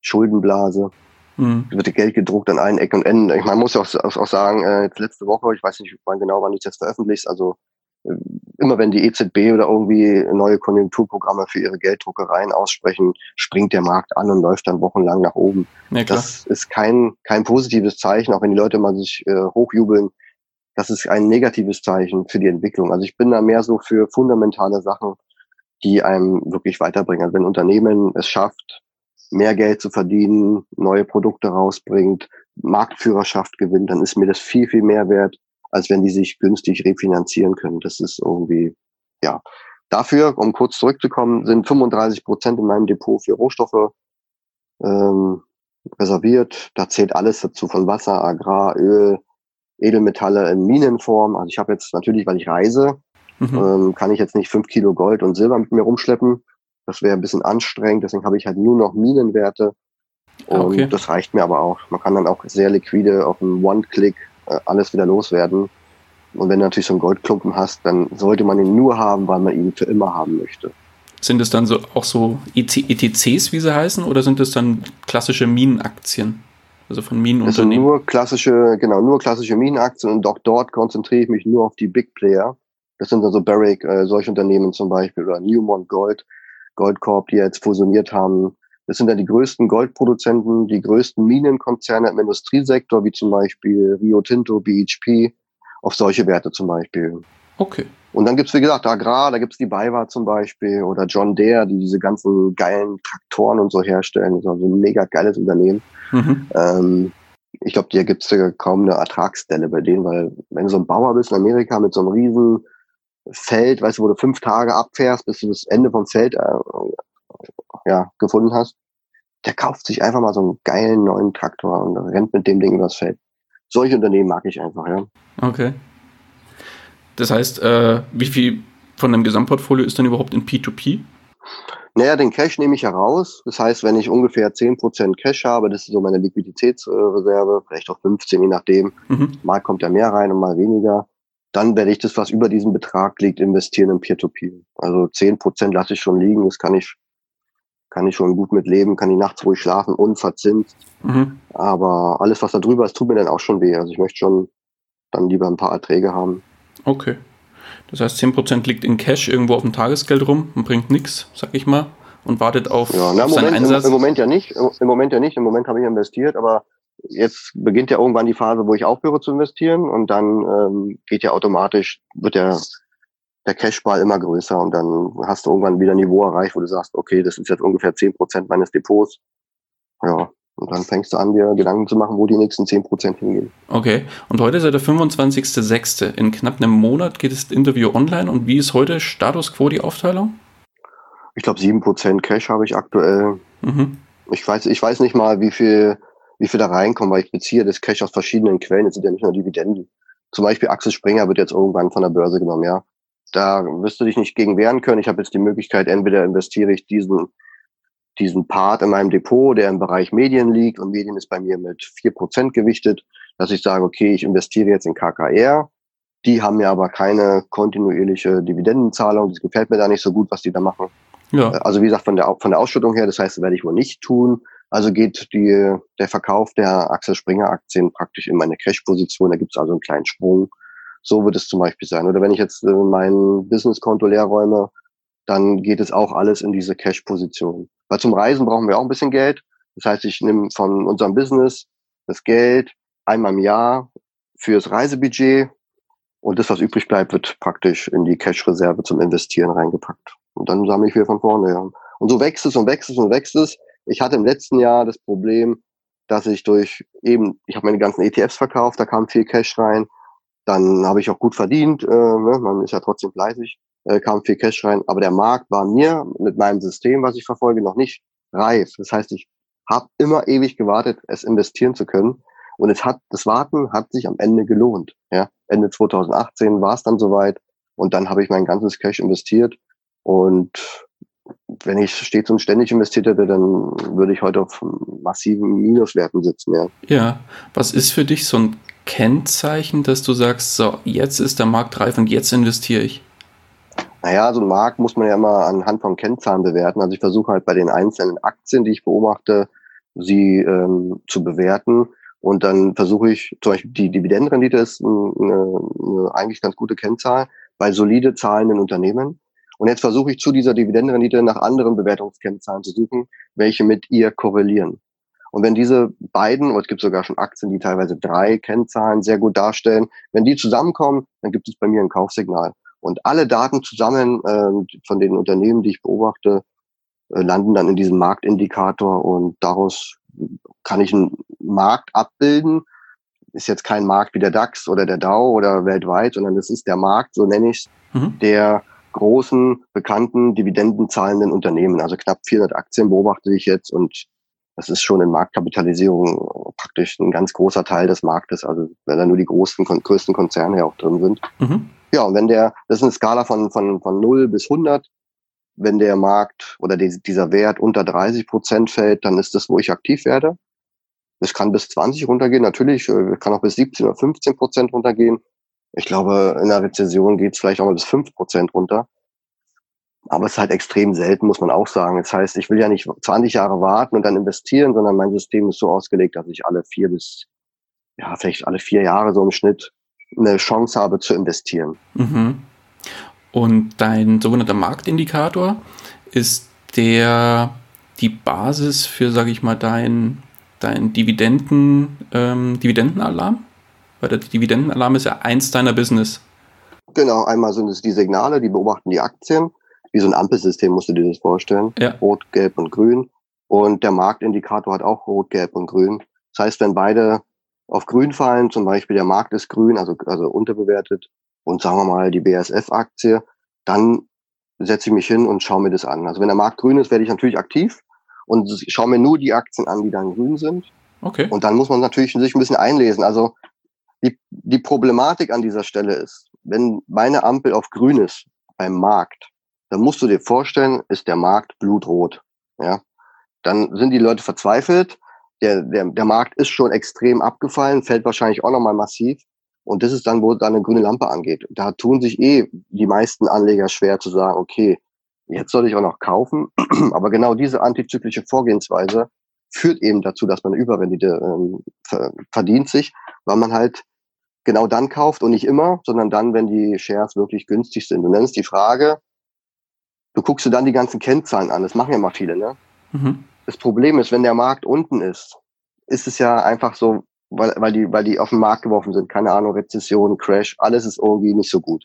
Schuldenblase. Mhm. Wird Geld gedruckt an allen Ecken und Enden. Ich, man muss ja auch, auch, auch sagen, äh, jetzt letzte Woche, ich weiß nicht wann genau, wann du jetzt veröffentlichst, also immer wenn die EZB oder irgendwie neue Konjunkturprogramme für ihre Gelddruckereien aussprechen, springt der Markt an und läuft dann wochenlang nach oben. Ja, das ist kein, kein positives Zeichen, auch wenn die Leute mal sich äh, hochjubeln. Das ist ein negatives Zeichen für die Entwicklung. Also ich bin da mehr so für fundamentale Sachen, die einem wirklich weiterbringen. Also wenn Unternehmen es schafft, mehr Geld zu verdienen, neue Produkte rausbringt, Marktführerschaft gewinnt, dann ist mir das viel, viel mehr wert, als wenn die sich günstig refinanzieren können. Das ist irgendwie, ja. Dafür, um kurz zurückzukommen, sind 35 Prozent in meinem Depot für Rohstoffe ähm, reserviert. Da zählt alles dazu, von Wasser, Agrar, Öl, Edelmetalle in Minenform. Also ich habe jetzt natürlich, weil ich reise, mhm. ähm, kann ich jetzt nicht fünf Kilo Gold und Silber mit mir rumschleppen. Das wäre ein bisschen anstrengend, deswegen habe ich halt nur noch Minenwerte. Und okay. das reicht mir aber auch. Man kann dann auch sehr liquide auf einen One-Click äh, alles wieder loswerden. Und wenn du natürlich so einen Goldklumpen hast, dann sollte man ihn nur haben, weil man ihn für immer haben möchte. Sind es dann so auch so ETCs, wie sie heißen, oder sind es dann klassische Minenaktien? Also von Minenunternehmen? Sind nur klassische, genau, nur klassische Minenaktien und auch dort konzentriere ich mich nur auf die Big Player. Das sind also Barrick, äh, solche Unternehmen zum Beispiel, oder Newmont Gold, Goldcorp, die jetzt fusioniert haben. Das sind dann die größten Goldproduzenten, die größten Minenkonzerne im Industriesektor, wie zum Beispiel Rio Tinto, BHP, auf solche Werte zum Beispiel. Okay. Und dann gibt's wie gesagt, Agrar, da gibt's die BayWa zum Beispiel oder John Deere, die diese ganzen geilen Traktoren und so herstellen. Das ist also ein mega geiles Unternehmen. Mhm. Ähm, ich glaube, dir gibt's ja kaum eine Ertragsstelle bei denen, weil wenn du so ein Bauer bist in Amerika mit so einem riesen Feld, weißt du, wo du fünf Tage abfährst, bis du das Ende vom Feld äh, ja, gefunden hast, der kauft sich einfach mal so einen geilen neuen Traktor und rennt mit dem Ding übers Feld. Solche Unternehmen mag ich einfach, ja. Okay. Das heißt, äh, wie viel von dem Gesamtportfolio ist dann überhaupt in P2P? Naja, den Cash nehme ich heraus. Das heißt, wenn ich ungefähr 10% Cash habe, das ist so meine Liquiditätsreserve, vielleicht auch 15, je nachdem. Mhm. Mal kommt ja mehr rein und mal weniger dann werde ich das, was über diesem Betrag liegt, investieren in Peer-to-Peer. -Peer. Also zehn Prozent lasse ich schon liegen, das kann ich, kann ich schon gut mit leben, kann ich nachts ruhig schlafen, unverzinst. Mhm. Aber alles, was da drüber ist, tut mir dann auch schon weh. Also ich möchte schon dann lieber ein paar Erträge haben. Okay. Das heißt, 10% liegt in Cash irgendwo auf dem Tagesgeld rum und bringt nichts, sag ich mal, und wartet auf, ja, na, auf seinen Moment, Einsatz. Im, Im Moment ja nicht. Im Moment ja nicht. Im Moment habe ich investiert, aber jetzt beginnt ja irgendwann die Phase, wo ich aufhöre zu investieren und dann ähm, geht ja automatisch, wird der, der Cashball immer größer und dann hast du irgendwann wieder ein Niveau erreicht, wo du sagst, okay, das ist jetzt ungefähr zehn Prozent meines Depots. Ja, und dann fängst du an, dir Gedanken zu machen, wo die nächsten zehn Prozent hingehen. Okay, und heute ist ja der 25.06. In knapp einem Monat geht das Interview online und wie ist heute Status Quo die Aufteilung? Ich glaube, sieben Prozent Cash habe ich aktuell. Mhm. Ich weiß, ich weiß nicht mal, wie viel wie viel da reinkommen, weil ich beziehe das Cash aus verschiedenen Quellen. Es sind ja nicht nur Dividenden. Zum Beispiel Axel Springer wird jetzt irgendwann von der Börse genommen, ja. Da wirst du dich nicht gegen wehren können. Ich habe jetzt die Möglichkeit, entweder investiere ich diesen, diesen Part in meinem Depot, der im Bereich Medien liegt und Medien ist bei mir mit vier Prozent gewichtet, dass ich sage, okay, ich investiere jetzt in KKR. Die haben ja aber keine kontinuierliche Dividendenzahlung. Das gefällt mir da nicht so gut, was die da machen. Ja. Also wie gesagt, von der, von der Ausschüttung her, das heißt, das werde ich wohl nicht tun. Also geht die, der Verkauf der Axel Springer Aktien praktisch in meine Cash-Position. Da gibt es also einen kleinen Sprung. So wird es zum Beispiel sein. Oder wenn ich jetzt äh, mein Businesskonto leer räume, dann geht es auch alles in diese Cash-Position. Weil zum Reisen brauchen wir auch ein bisschen Geld. Das heißt, ich nehme von unserem Business das Geld einmal im Jahr fürs Reisebudget und das, was übrig bleibt, wird praktisch in die Cash-Reserve zum Investieren reingepackt. Und dann sammle ich wieder von vorne. Ja. Und so wächst es und wächst es und wächst es. Ich hatte im letzten Jahr das Problem, dass ich durch eben, ich habe meine ganzen ETFs verkauft, da kam viel Cash rein, dann habe ich auch gut verdient, äh, ne? man ist ja trotzdem fleißig, äh, kam viel Cash rein, aber der Markt war mir mit meinem System, was ich verfolge, noch nicht reif. Das heißt, ich habe immer ewig gewartet, es investieren zu können. Und es hat, das Warten hat sich am Ende gelohnt. Ja? Ende 2018 war es dann soweit und dann habe ich mein ganzes Cash investiert und wenn ich stets und ständig investiert hätte, dann würde ich heute auf massiven Minuswerten sitzen, ja. Ja, was ist für dich so ein Kennzeichen, dass du sagst, so, jetzt ist der Markt reif und jetzt investiere ich? Naja, so ein Markt muss man ja immer anhand von Kennzahlen bewerten. Also ich versuche halt bei den einzelnen Aktien, die ich beobachte, sie ähm, zu bewerten. Und dann versuche ich, zum Beispiel die Dividendenrendite ist eine, eine eigentlich ganz gute Kennzahl. bei solide zahlenden Unternehmen. Und jetzt versuche ich zu dieser Dividendenrendite nach anderen Bewertungskennzahlen zu suchen, welche mit ihr korrelieren. Und wenn diese beiden, oder es gibt sogar schon Aktien, die teilweise drei Kennzahlen sehr gut darstellen, wenn die zusammenkommen, dann gibt es bei mir ein Kaufsignal. Und alle Daten zusammen äh, von den Unternehmen, die ich beobachte, äh, landen dann in diesem Marktindikator und daraus kann ich einen Markt abbilden. Ist jetzt kein Markt wie der DAX oder der Dow oder weltweit, sondern es ist der Markt, so nenne ich es, mhm. der großen, bekannten, dividendenzahlenden Unternehmen. Also knapp 400 Aktien beobachte ich jetzt und das ist schon in Marktkapitalisierung praktisch ein ganz großer Teil des Marktes, also wenn da nur die großen, größten Konzerne ja auch drin sind. Mhm. Ja, und wenn der, das ist eine Skala von, von, von 0 bis 100, wenn der Markt oder die, dieser Wert unter 30 Prozent fällt, dann ist das, wo ich aktiv werde. Es kann bis 20 runtergehen, natürlich, äh, kann auch bis 17 oder 15 Prozent runtergehen. Ich glaube, in einer Rezession geht es vielleicht auch mal bis 5 Prozent runter. Aber es ist halt extrem selten, muss man auch sagen. Das heißt, ich will ja nicht 20 Jahre warten und dann investieren, sondern mein System ist so ausgelegt, dass ich alle vier bis, ja, vielleicht alle vier Jahre so im Schnitt eine Chance habe zu investieren. Mhm. Und dein sogenannter Marktindikator ist der die Basis für, sage ich mal, dein, dein Dividenden, ähm, Dividendenalarm? Weil der Dividendenalarm ist ja eins deiner Business. Genau, einmal sind es die Signale, die beobachten die Aktien. Wie so ein Ampelsystem musst du dir das vorstellen. Ja. Rot, Gelb und Grün. Und der Marktindikator hat auch Rot, Gelb und Grün. Das heißt, wenn beide auf Grün fallen, zum Beispiel der Markt ist grün, also, also unterbewertet, und sagen wir mal die BASF-Aktie, dann setze ich mich hin und schaue mir das an. Also wenn der Markt grün ist, werde ich natürlich aktiv und schaue mir nur die Aktien an, die dann grün sind. Okay. Und dann muss man natürlich sich ein bisschen einlesen. Also die, die Problematik an dieser Stelle ist, wenn meine Ampel auf grün ist beim Markt, dann musst du dir vorstellen, ist der Markt blutrot. Ja, dann sind die Leute verzweifelt. Der, der, der Markt ist schon extrem abgefallen, fällt wahrscheinlich auch nochmal massiv. Und das ist dann, wo dann eine grüne Lampe angeht. Da tun sich eh die meisten Anleger schwer zu sagen, okay, jetzt soll ich auch noch kaufen. Aber genau diese antizyklische Vorgehensweise führt eben dazu, dass man eine Überrendite ähm, verdient sich, weil man halt genau dann kauft und nicht immer, sondern dann, wenn die Shares wirklich günstig sind. Du nennst die Frage, du guckst dir dann die ganzen Kennzahlen an. Das machen ja mal viele, ne? Mhm. Das Problem ist, wenn der Markt unten ist, ist es ja einfach so, weil, weil, die, weil die auf den Markt geworfen sind. Keine Ahnung, Rezession, Crash, alles ist irgendwie nicht so gut.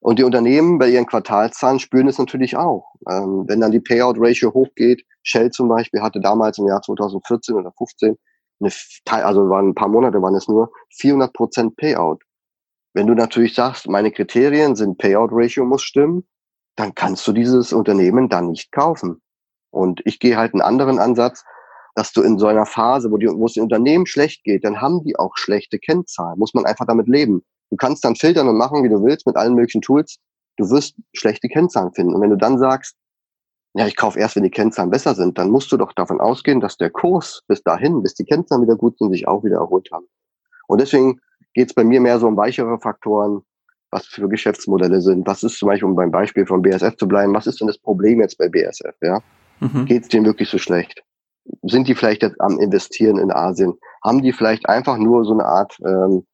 Und die Unternehmen bei ihren Quartalszahlen spüren es natürlich auch. Ähm, wenn dann die Payout-Ratio hochgeht, Shell zum Beispiel hatte damals im Jahr 2014 oder 15, eine, also waren ein paar Monate waren es nur, 400 Prozent Payout. Wenn du natürlich sagst, meine Kriterien sind Payout-Ratio muss stimmen, dann kannst du dieses Unternehmen dann nicht kaufen. Und ich gehe halt einen anderen Ansatz, dass du in so einer Phase, wo, die, wo es den Unternehmen schlecht geht, dann haben die auch schlechte Kennzahlen. Muss man einfach damit leben. Du kannst dann filtern und machen, wie du willst, mit allen möglichen Tools. Du wirst schlechte Kennzahlen finden. Und wenn du dann sagst, ja, ich kaufe erst, wenn die Kennzahlen besser sind, dann musst du doch davon ausgehen, dass der Kurs bis dahin, bis die Kennzahlen wieder gut sind, sich auch wieder erholt haben. Und deswegen geht es bei mir mehr so um weichere Faktoren, was für Geschäftsmodelle sind. Was ist zum Beispiel, um beim Beispiel von BSF zu bleiben, was ist denn das Problem jetzt bei BSF? Ja? Mhm. Geht es denen wirklich so schlecht? sind die vielleicht jetzt am Investieren in Asien? Haben die vielleicht einfach nur so eine Art ähm,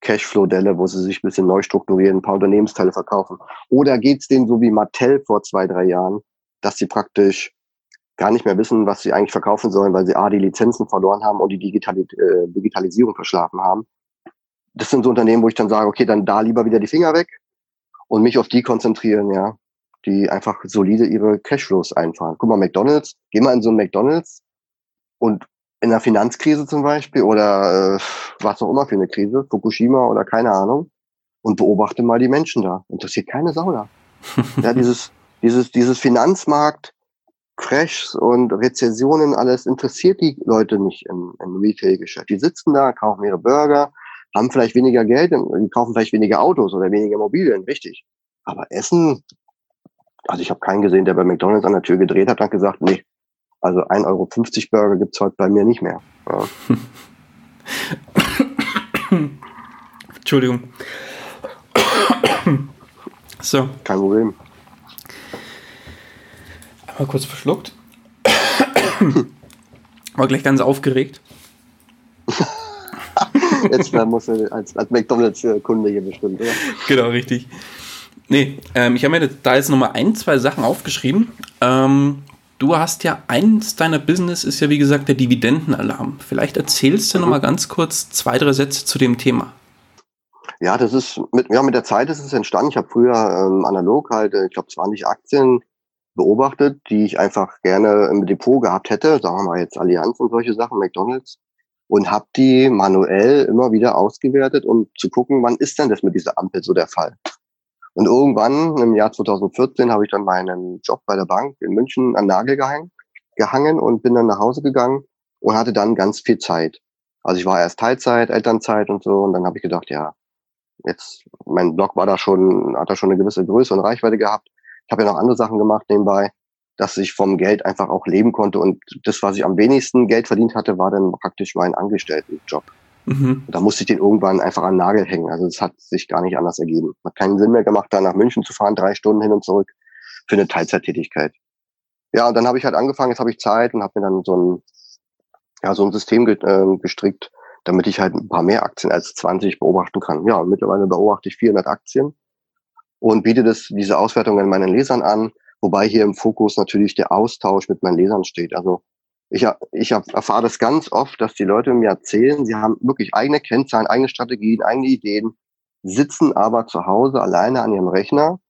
Cashflow-Delle, wo sie sich ein bisschen neu strukturieren, ein paar Unternehmensteile verkaufen? Oder geht's denen so wie Mattel vor zwei, drei Jahren, dass sie praktisch gar nicht mehr wissen, was sie eigentlich verkaufen sollen, weil sie A, die Lizenzen verloren haben und die Digitali äh, Digitalisierung verschlafen haben? Das sind so Unternehmen, wo ich dann sage, okay, dann da lieber wieder die Finger weg und mich auf die konzentrieren, ja, die einfach solide ihre Cashflows einfahren. Guck mal, McDonalds, geh mal in so ein McDonalds, und in der Finanzkrise zum Beispiel oder äh, was auch immer für eine Krise, Fukushima oder keine Ahnung, und beobachte mal die Menschen da. Interessiert keine Sau da. ja, dieses, dieses, dieses Finanzmarkt, Crashs und Rezessionen, alles interessiert die Leute nicht im, im Retail-Geschäft. Die sitzen da, kaufen ihre Burger, haben vielleicht weniger Geld, die kaufen vielleicht weniger Autos oder weniger Immobilien, wichtig. Aber Essen, also ich habe keinen gesehen, der bei McDonalds an der Tür gedreht hat und gesagt, nee, also 1,50 Euro Burger gibt es heute bei mir nicht mehr. Ja. Entschuldigung. so. Kein Problem. Einmal kurz verschluckt. War gleich ganz aufgeregt. Jetzt muss er als, als McDonalds-Kunde hier bestimmt, oder? Genau, richtig. Nee, ähm, ich habe mir da jetzt nochmal ein, zwei Sachen aufgeschrieben. Ähm, du hast ja eins deiner Business ist ja wie gesagt der Dividendenalarm. Vielleicht erzählst du mhm. nochmal ganz kurz zwei, drei Sätze zu dem Thema. Ja, das ist mit, ja, mit der Zeit ist es entstanden. Ich habe früher ähm, analog halt, äh, ich glaube, 20 Aktien beobachtet, die ich einfach gerne im Depot gehabt hätte, sagen wir mal jetzt Allianz und solche Sachen, McDonalds, und habe die manuell immer wieder ausgewertet, um zu gucken, wann ist denn das mit dieser Ampel so der Fall. Und irgendwann im Jahr 2014 habe ich dann meinen Job bei der Bank in München an Nagel gehangen, gehangen und bin dann nach Hause gegangen und hatte dann ganz viel Zeit. Also ich war erst Teilzeit, Elternzeit und so und dann habe ich gedacht, ja, jetzt mein Blog war da schon, hat da schon eine gewisse Größe und Reichweite gehabt. Ich habe ja noch andere Sachen gemacht nebenbei, dass ich vom Geld einfach auch leben konnte und das, was ich am wenigsten Geld verdient hatte, war dann praktisch mein Angestelltenjob. Mhm. Da musste ich den irgendwann einfach an den Nagel hängen. Also es hat sich gar nicht anders ergeben. Hat keinen Sinn mehr gemacht, da nach München zu fahren, drei Stunden hin und zurück für eine Teilzeittätigkeit. Ja, und dann habe ich halt angefangen, jetzt habe ich Zeit und habe mir dann so ein, ja, so ein System ge äh, gestrickt, damit ich halt ein paar mehr Aktien als 20 beobachten kann. Ja, mittlerweile beobachte ich 400 Aktien und biete das, diese Auswertungen meinen Lesern an, wobei hier im Fokus natürlich der Austausch mit meinen Lesern steht. Also ich, ich erfahre das ganz oft, dass die Leute mir erzählen, sie haben wirklich eigene Kennzahlen, eigene Strategien, eigene Ideen, sitzen aber zu Hause alleine an ihrem Rechner,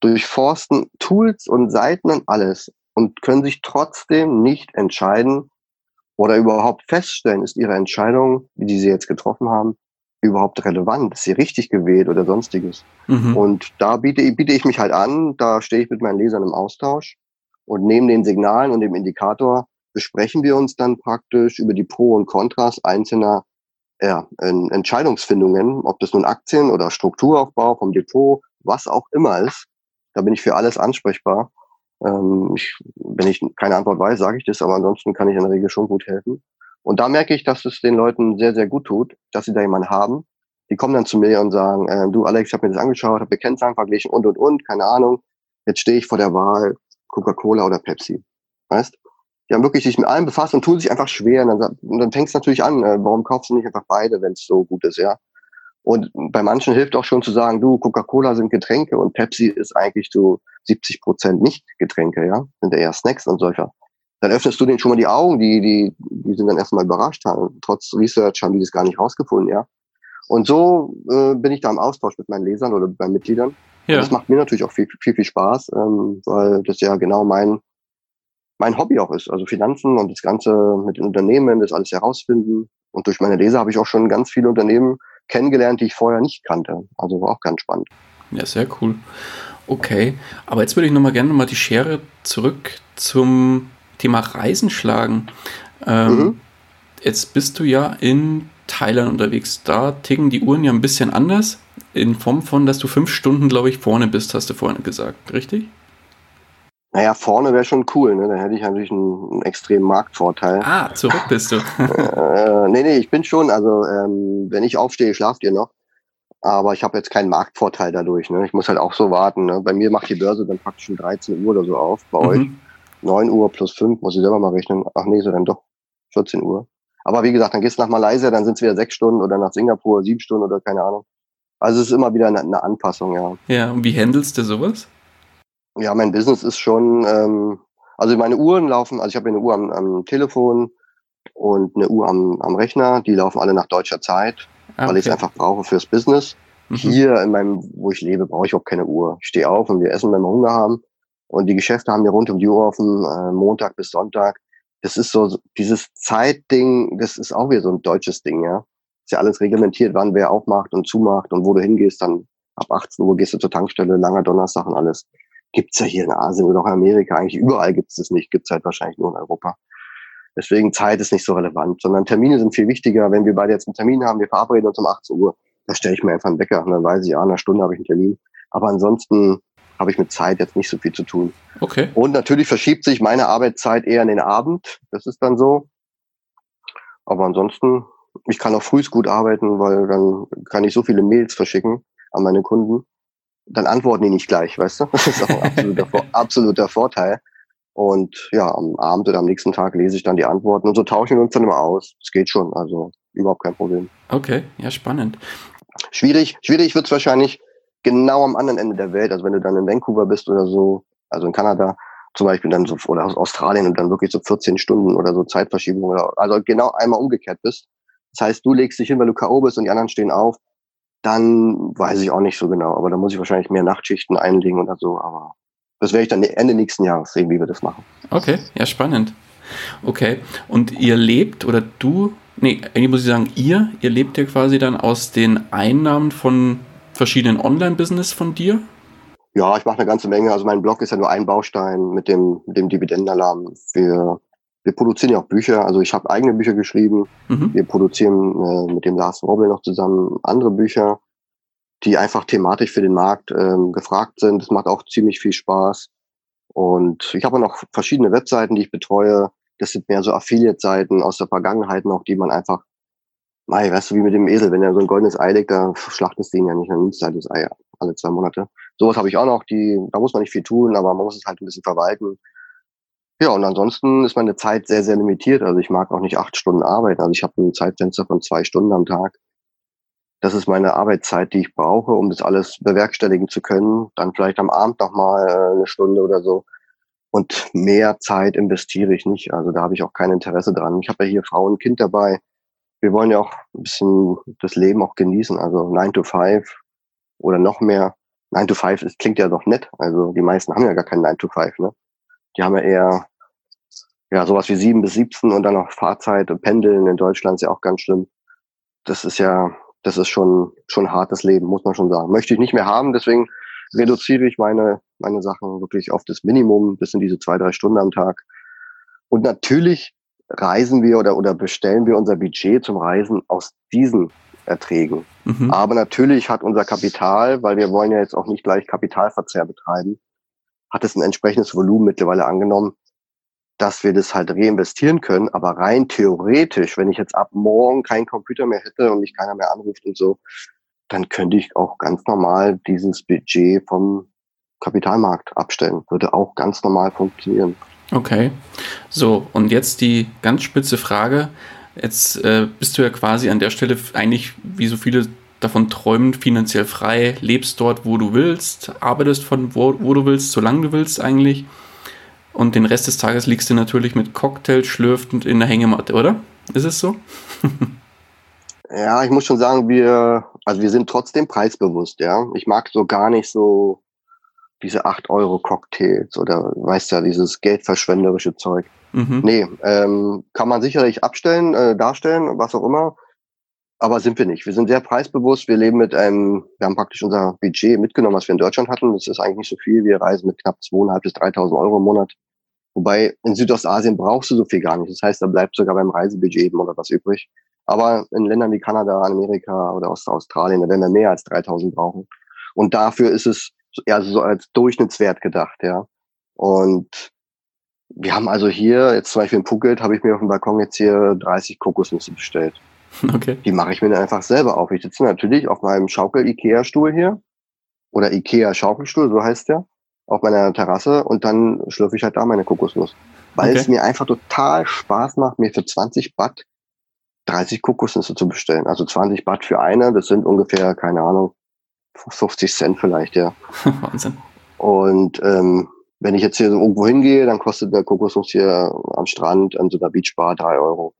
durchforsten Tools und Seiten und alles und können sich trotzdem nicht entscheiden oder überhaupt feststellen, ist ihre Entscheidung, die sie jetzt getroffen haben, überhaupt relevant? Ist sie richtig gewählt oder sonstiges? Mhm. Und da biete, biete ich mich halt an, da stehe ich mit meinen Lesern im Austausch und neben den Signalen und dem Indikator besprechen wir uns dann praktisch über die Pro und Kontras einzelner ja, Entscheidungsfindungen, ob das nun Aktien oder Strukturaufbau vom Depot, was auch immer ist. Da bin ich für alles ansprechbar. Ähm, ich, wenn ich keine Antwort weiß, sage ich das, aber ansonsten kann ich in der Regel schon gut helfen. Und da merke ich, dass es den Leuten sehr, sehr gut tut, dass sie da jemanden haben. Die kommen dann zu mir und sagen, äh, du Alex, ich habe mir das angeschaut, habe Kennzahlen verglichen und, und, und, keine Ahnung. Jetzt stehe ich vor der Wahl Coca-Cola oder Pepsi. Weißt? die haben wirklich sich mit allem befasst und tun sich einfach schwer. Und dann, und dann fängst natürlich an, äh, warum kaufst du nicht einfach beide, wenn es so gut ist, ja? Und bei manchen hilft auch schon zu sagen, du, Coca-Cola sind Getränke und Pepsi ist eigentlich zu 70 Prozent nicht Getränke, ja? Sind eher Snacks und solcher. Dann öffnest du denen schon mal die Augen, die, die, die sind dann erstmal überrascht haben. Trotz Research haben die das gar nicht rausgefunden, ja? Und so äh, bin ich da im Austausch mit meinen Lesern oder mit meinen Mitgliedern. Ja. Und das macht mir natürlich auch viel, viel, viel Spaß, ähm, weil das ja genau mein, mein Hobby auch ist. Also Finanzen und das Ganze mit den Unternehmen, das alles herausfinden. Und durch meine Leser habe ich auch schon ganz viele Unternehmen kennengelernt, die ich vorher nicht kannte. Also war auch ganz spannend. Ja, sehr cool. Okay, aber jetzt würde ich nochmal gerne mal die Schere zurück zum Thema Reisen schlagen. Ähm, mhm. Jetzt bist du ja in Thailand unterwegs. Da ticken die Uhren ja ein bisschen anders. In Form von, dass du fünf Stunden, glaube ich, vorne bist, hast du vorhin gesagt, richtig? Naja, vorne wäre schon cool, ne? Dann hätte ich natürlich einen, einen extremen Marktvorteil. Ah, zurück bist du. äh, nee, nee, ich bin schon, also ähm, wenn ich aufstehe, schlaft ihr noch. Aber ich habe jetzt keinen Marktvorteil dadurch. Ne? Ich muss halt auch so warten. Ne? Bei mir macht die Börse dann praktisch um 13 Uhr oder so auf. Bei mhm. euch 9 Uhr plus 5, muss ich selber mal rechnen. Ach nee, so dann doch 14 Uhr. Aber wie gesagt, dann gehst du nach Malaysia, dann sind es wieder sechs Stunden oder nach Singapur sieben Stunden oder keine Ahnung. Also es ist immer wieder eine, eine Anpassung, ja. Ja, und wie handelst du sowas? Ja, mein Business ist schon, ähm, also meine Uhren laufen, also ich habe eine Uhr am, am Telefon und eine Uhr am, am Rechner, die laufen alle nach deutscher Zeit, ah, weil ich es einfach brauche fürs Business. Mhm. Hier in meinem, wo ich lebe, brauche ich auch keine Uhr. Ich stehe auf und wir essen, wenn wir Hunger haben. Und die Geschäfte haben wir rund um die Uhr offen, äh, Montag bis Sonntag. Das ist so, dieses Zeitding, das ist auch wieder so ein deutsches Ding, ja. Ist ja alles reglementiert, wann wer aufmacht und zumacht und wo du hingehst, dann ab 18 Uhr gehst du zur Tankstelle, langer Donnerstag und alles gibt's ja hier in Asien oder auch in Amerika. Eigentlich überall gibt's es nicht, gibt's halt wahrscheinlich nur in Europa. Deswegen Zeit ist nicht so relevant, sondern Termine sind viel wichtiger. Wenn wir beide jetzt einen Termin haben, wir verabreden uns um 18 Uhr, da stelle ich mir einfach einen Wecker und dann weiß ich, ja, in einer Stunde habe ich einen Termin. Aber ansonsten habe ich mit Zeit jetzt nicht so viel zu tun. Okay. Und natürlich verschiebt sich meine Arbeitszeit eher in den Abend. Das ist dann so. Aber ansonsten, ich kann auch früh gut arbeiten, weil dann kann ich so viele Mails verschicken an meine Kunden dann antworten die nicht gleich, weißt du? Das ist auch ein absoluter, absoluter Vorteil. Und ja, am Abend oder am nächsten Tag lese ich dann die Antworten und so tauschen wir uns dann immer aus. Es geht schon, also überhaupt kein Problem. Okay, ja, spannend. Schwierig, schwierig wird es wahrscheinlich, genau am anderen Ende der Welt. Also wenn du dann in Vancouver bist oder so, also in Kanada zum Beispiel dann so, oder aus Australien und dann wirklich so 14 Stunden oder so Zeitverschiebung oder, also genau einmal umgekehrt bist. Das heißt, du legst dich hin, weil du K.O. bist und die anderen stehen auf, dann weiß ich auch nicht so genau. Aber da muss ich wahrscheinlich mehr Nachtschichten einlegen oder so. Aber das werde ich dann Ende nächsten Jahres sehen, wie wir das machen. Okay, ja, spannend. Okay, und ihr lebt oder du, nee, eigentlich muss ich sagen, ihr, ihr lebt ja quasi dann aus den Einnahmen von verschiedenen Online-Business von dir? Ja, ich mache eine ganze Menge. Also mein Blog ist ja nur ein Baustein mit dem, mit dem Dividendenalarm. Wir, wir produzieren ja auch Bücher. Also ich habe eigene Bücher geschrieben. Mhm. Wir produzieren äh, mit dem Lars Robbel noch zusammen andere Bücher, die einfach thematisch für den Markt ähm, gefragt sind. Das macht auch ziemlich viel Spaß. Und ich habe noch verschiedene Webseiten, die ich betreue. Das sind mehr so Affiliate-Seiten aus der Vergangenheit noch, die man einfach Mei, weißt du, wie mit dem Esel, wenn er so ein goldenes Ei legt, da schlachtest du ihn ja nicht, dann nimmst du halt das Ei alle zwei Monate. Sowas habe ich auch noch, die, da muss man nicht viel tun, aber man muss es halt ein bisschen verwalten. Ja, und ansonsten ist meine Zeit sehr, sehr limitiert. Also ich mag auch nicht acht Stunden arbeiten. Also ich habe ein Zeitfenster von zwei Stunden am Tag. Das ist meine Arbeitszeit, die ich brauche, um das alles bewerkstelligen zu können. Dann vielleicht am Abend nochmal äh, eine Stunde oder so. Und mehr Zeit investiere ich nicht. Also da habe ich auch kein Interesse dran. Ich habe ja hier Frau und Kind dabei wir wollen ja auch ein bisschen das Leben auch genießen. Also 9 to 5 oder noch mehr. 9 to 5 ist, klingt ja doch nett. Also die meisten haben ja gar kein 9 to 5, ne? Die haben ja eher ja sowas wie 7 bis 17 und dann noch Fahrzeit und Pendeln in Deutschland ist ja auch ganz schlimm. Das ist ja, das ist schon, schon hartes Leben, muss man schon sagen. Möchte ich nicht mehr haben, deswegen reduziere ich meine, meine Sachen wirklich auf das Minimum, bis in diese zwei, drei Stunden am Tag. Und natürlich reisen wir oder, oder bestellen wir unser Budget zum Reisen aus diesen Erträgen. Mhm. Aber natürlich hat unser Kapital, weil wir wollen ja jetzt auch nicht gleich Kapitalverzehr betreiben, hat es ein entsprechendes Volumen mittlerweile angenommen, dass wir das halt reinvestieren können. Aber rein theoretisch, wenn ich jetzt ab morgen keinen Computer mehr hätte und mich keiner mehr anruft und so, dann könnte ich auch ganz normal dieses Budget vom Kapitalmarkt abstellen. Würde auch ganz normal funktionieren. Okay. So, und jetzt die ganz spitze Frage. Jetzt äh, bist du ja quasi an der Stelle eigentlich, wie so viele davon träumen, finanziell frei, lebst dort, wo du willst, arbeitest von wo, wo du willst, solange du willst eigentlich. Und den Rest des Tages liegst du natürlich mit Cocktails schlürfend in der Hängematte, oder? Ist es so? ja, ich muss schon sagen, wir, also wir sind trotzdem preisbewusst, ja. Ich mag so gar nicht so diese 8-Euro-Cocktails oder weißt ja, dieses geldverschwenderische Zeug. Mhm. Nee, ähm, kann man sicherlich abstellen, äh, darstellen, was auch immer. Aber sind wir nicht. Wir sind sehr preisbewusst. Wir leben mit einem, wir haben praktisch unser Budget mitgenommen, was wir in Deutschland hatten. Das ist eigentlich nicht so viel. Wir reisen mit knapp 2.500 bis 3.000 Euro im Monat. Wobei in Südostasien brauchst du so viel gar nicht. Das heißt, da bleibt sogar beim Reisebudget eben oder was übrig. Aber in Ländern wie Kanada, Amerika oder Australien, da werden wir mehr als 3.000 brauchen. Und dafür ist es ja, so als Durchschnittswert gedacht, ja. Und wir haben also hier, jetzt zum Beispiel in Phuket, habe ich mir auf dem Balkon jetzt hier 30 Kokosnüsse bestellt. Okay. Die mache ich mir dann einfach selber auf. Ich sitze natürlich auf meinem Schaukel-Ikea-Stuhl hier. Oder Ikea-Schaukelstuhl, so heißt der. Auf meiner Terrasse und dann schlürfe ich halt da meine Kokosnuss. Weil okay. es mir einfach total Spaß macht, mir für 20 Baht 30 Kokosnüsse zu bestellen. Also 20 Baht für eine, das sind ungefähr, keine Ahnung, 50 Cent vielleicht, ja. Wahnsinn. Und ähm, wenn ich jetzt hier so irgendwo hingehe, dann kostet der Kokosnuss hier am Strand an so einer Beachbar drei Euro.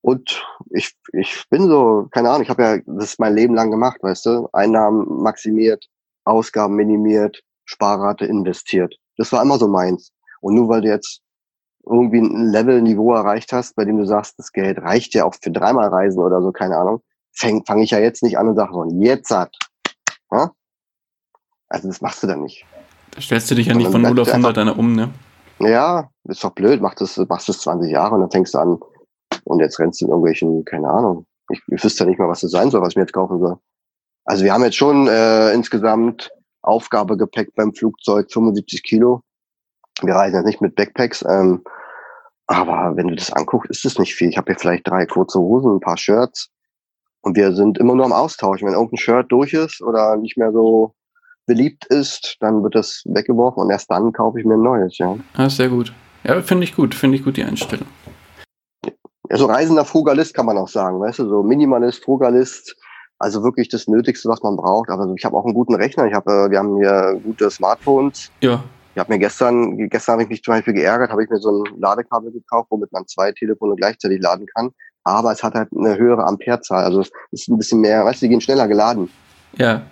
Und ich, ich bin so, keine Ahnung, ich habe ja das mein Leben lang gemacht, weißt du, Einnahmen maximiert, Ausgaben minimiert, Sparrate investiert. Das war immer so meins. Und nur weil du jetzt irgendwie ein Level-Niveau erreicht hast, bei dem du sagst, das Geld reicht ja auch für dreimal Reisen oder so, keine Ahnung, fange fang ich ja jetzt nicht an und sage so, jetzt hat, ja? Also das machst du dann nicht. Da stellst du dich ja nicht von 0 auf 100 dann um, ne? Ja, ist doch blöd. Mach das, machst das 20 Jahre und dann fängst du an und jetzt rennst du in irgendwelchen, keine Ahnung. Ich, ich wüsste ja nicht mal, was das sein soll, was ich mir jetzt kaufen soll. Also wir haben jetzt schon äh, insgesamt Aufgabegepäck beim Flugzeug 75 Kilo. Wir reisen jetzt nicht mit Backpacks, ähm, aber wenn du das anguckst, ist es nicht viel. Ich habe hier vielleicht drei kurze Hosen, ein paar Shirts, und wir sind immer nur am Austauschen. Wenn irgendein Shirt durch ist oder nicht mehr so beliebt ist, dann wird das weggeworfen und erst dann kaufe ich mir ein neues, ja. Ah, sehr gut. Ja, finde ich gut, finde ich gut die Einstellung. Ja, so reisender Frugalist kann man auch sagen, weißt du, so Minimalist, Frugalist, Also wirklich das Nötigste, was man braucht. Aber ich habe auch einen guten Rechner. Ich habe, äh, wir haben hier gute Smartphones. Ja. Ich habe mir gestern, gestern habe ich mich zum Beispiel geärgert, habe ich mir so ein Ladekabel gekauft, womit man zwei Telefone gleichzeitig laden kann. Aber es hat halt eine höhere Amperezahl. Also es ist ein bisschen mehr, weißt du, die gehen schneller geladen. Ja.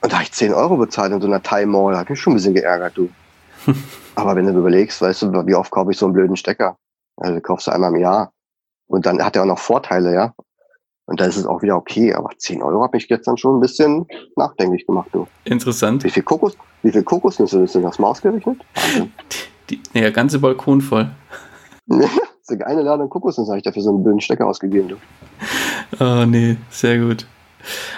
Und da habe ich 10 Euro bezahlt in so einer Time Mall. Hat mich schon ein bisschen geärgert, du. Aber wenn du überlegst, weißt du, wie oft kaufe ich so einen blöden Stecker? Also kaufst du einmal im Jahr. Und dann hat er auch noch Vorteile, ja. Und da ist es auch wieder okay. Aber 10 Euro hat mich gestern schon ein bisschen nachdenklich gemacht, du. Interessant. Wie viel Kokos, wie viel Kokosnüsse denn das mal ausgerechnet? Die, die, der ganze Balkon voll. ist eine Ladung Kokosnüsse habe ich dafür so einen blöden Stecker ausgegeben, du. Oh, nee, sehr gut.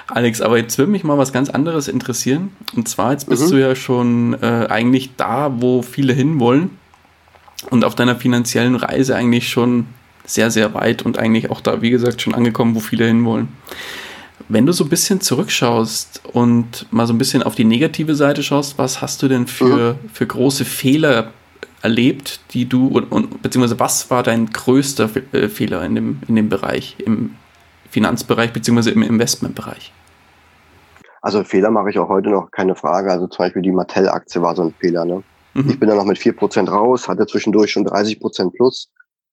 Alex, aber jetzt würde mich mal was ganz anderes interessieren. Und zwar, jetzt bist mhm. du ja schon äh, eigentlich da, wo viele hinwollen. Und auf deiner finanziellen Reise eigentlich schon sehr, sehr weit und eigentlich auch da, wie gesagt, schon angekommen, wo viele hinwollen. Wenn du so ein bisschen zurückschaust und mal so ein bisschen auf die negative Seite schaust, was hast du denn für, mhm. für große Fehler erlebt, die du und, und beziehungsweise was war dein größter äh, Fehler in dem, in dem Bereich, im Finanzbereich beziehungsweise im Investmentbereich? Also Fehler mache ich auch heute noch, keine Frage. Also zum Beispiel die Mattel-Aktie war so ein Fehler. Ne? Mhm. Ich bin dann noch mit vier Prozent raus, hatte zwischendurch schon 30 Prozent plus.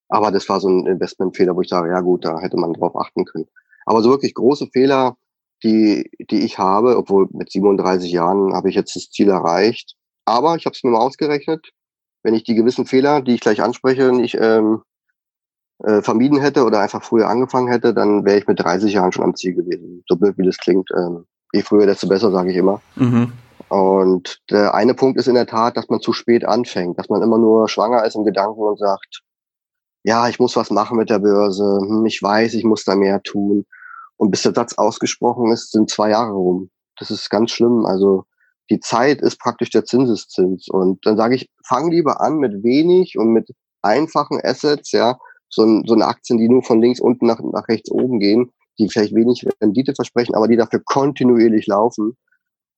Aber das war so ein Investmentfehler, wo ich sage, ja gut, da hätte man drauf achten können. Aber so wirklich große Fehler, die, die ich habe, obwohl mit 37 Jahren habe ich jetzt das Ziel erreicht. Aber ich habe es mir mal ausgerechnet, wenn ich die gewissen Fehler, die ich gleich anspreche, nicht ähm, äh, vermieden hätte oder einfach früher angefangen hätte, dann wäre ich mit 30 Jahren schon am Ziel gewesen. So blöd wie das klingt. Ähm, je früher, desto besser, sage ich immer. Mhm. Und der eine Punkt ist in der Tat, dass man zu spät anfängt, dass man immer nur schwanger ist im Gedanken und sagt, ja, ich muss was machen mit der Börse, hm, ich weiß, ich muss da mehr tun. Und bis der Satz ausgesprochen ist, sind zwei Jahre rum. Das ist ganz schlimm. Also die Zeit ist praktisch der Zinseszins. Und dann sage ich, fang lieber an mit wenig und mit einfachen Assets, ja, so, ein, so eine Aktien, die nur von links unten nach, nach rechts oben gehen, die vielleicht wenig Rendite versprechen, aber die dafür kontinuierlich laufen.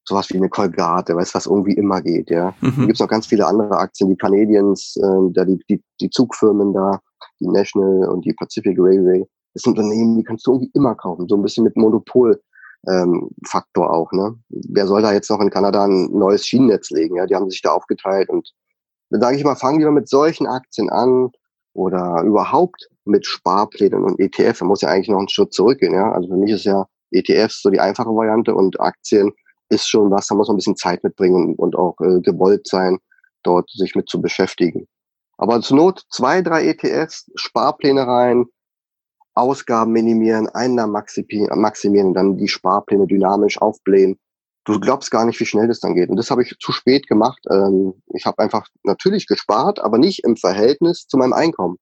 Sowas wie eine Colgate, weißt was irgendwie immer geht, ja. Mhm. Dann gibt's noch ganz viele andere Aktien, die Canadians, äh, da die, die, die Zugfirmen da, die National und die Pacific Railway. Das sind Unternehmen, die kannst du irgendwie immer kaufen, so ein bisschen mit Monopol. Ähm, Faktor auch, ne? Wer soll da jetzt noch in Kanada ein neues Schienennetz legen? Ja, die haben sich da aufgeteilt und dann sage ich mal, fangen wir mit solchen Aktien an, oder überhaupt mit Sparplänen und ETF, da muss ja eigentlich noch einen Schritt zurückgehen. Ja? Also für mich ist ja ETFs so die einfache Variante und Aktien ist schon was, da muss man ein bisschen Zeit mitbringen und, und auch äh, gewollt sein, dort sich mit zu beschäftigen. Aber zur Not zwei, drei ETFs, Sparpläne rein, Ausgaben minimieren, Einnahmen maximieren dann die Sparpläne dynamisch aufblähen du glaubst gar nicht, wie schnell das dann geht. Und das habe ich zu spät gemacht. Ähm, ich habe einfach natürlich gespart, aber nicht im Verhältnis zu meinem Einkommen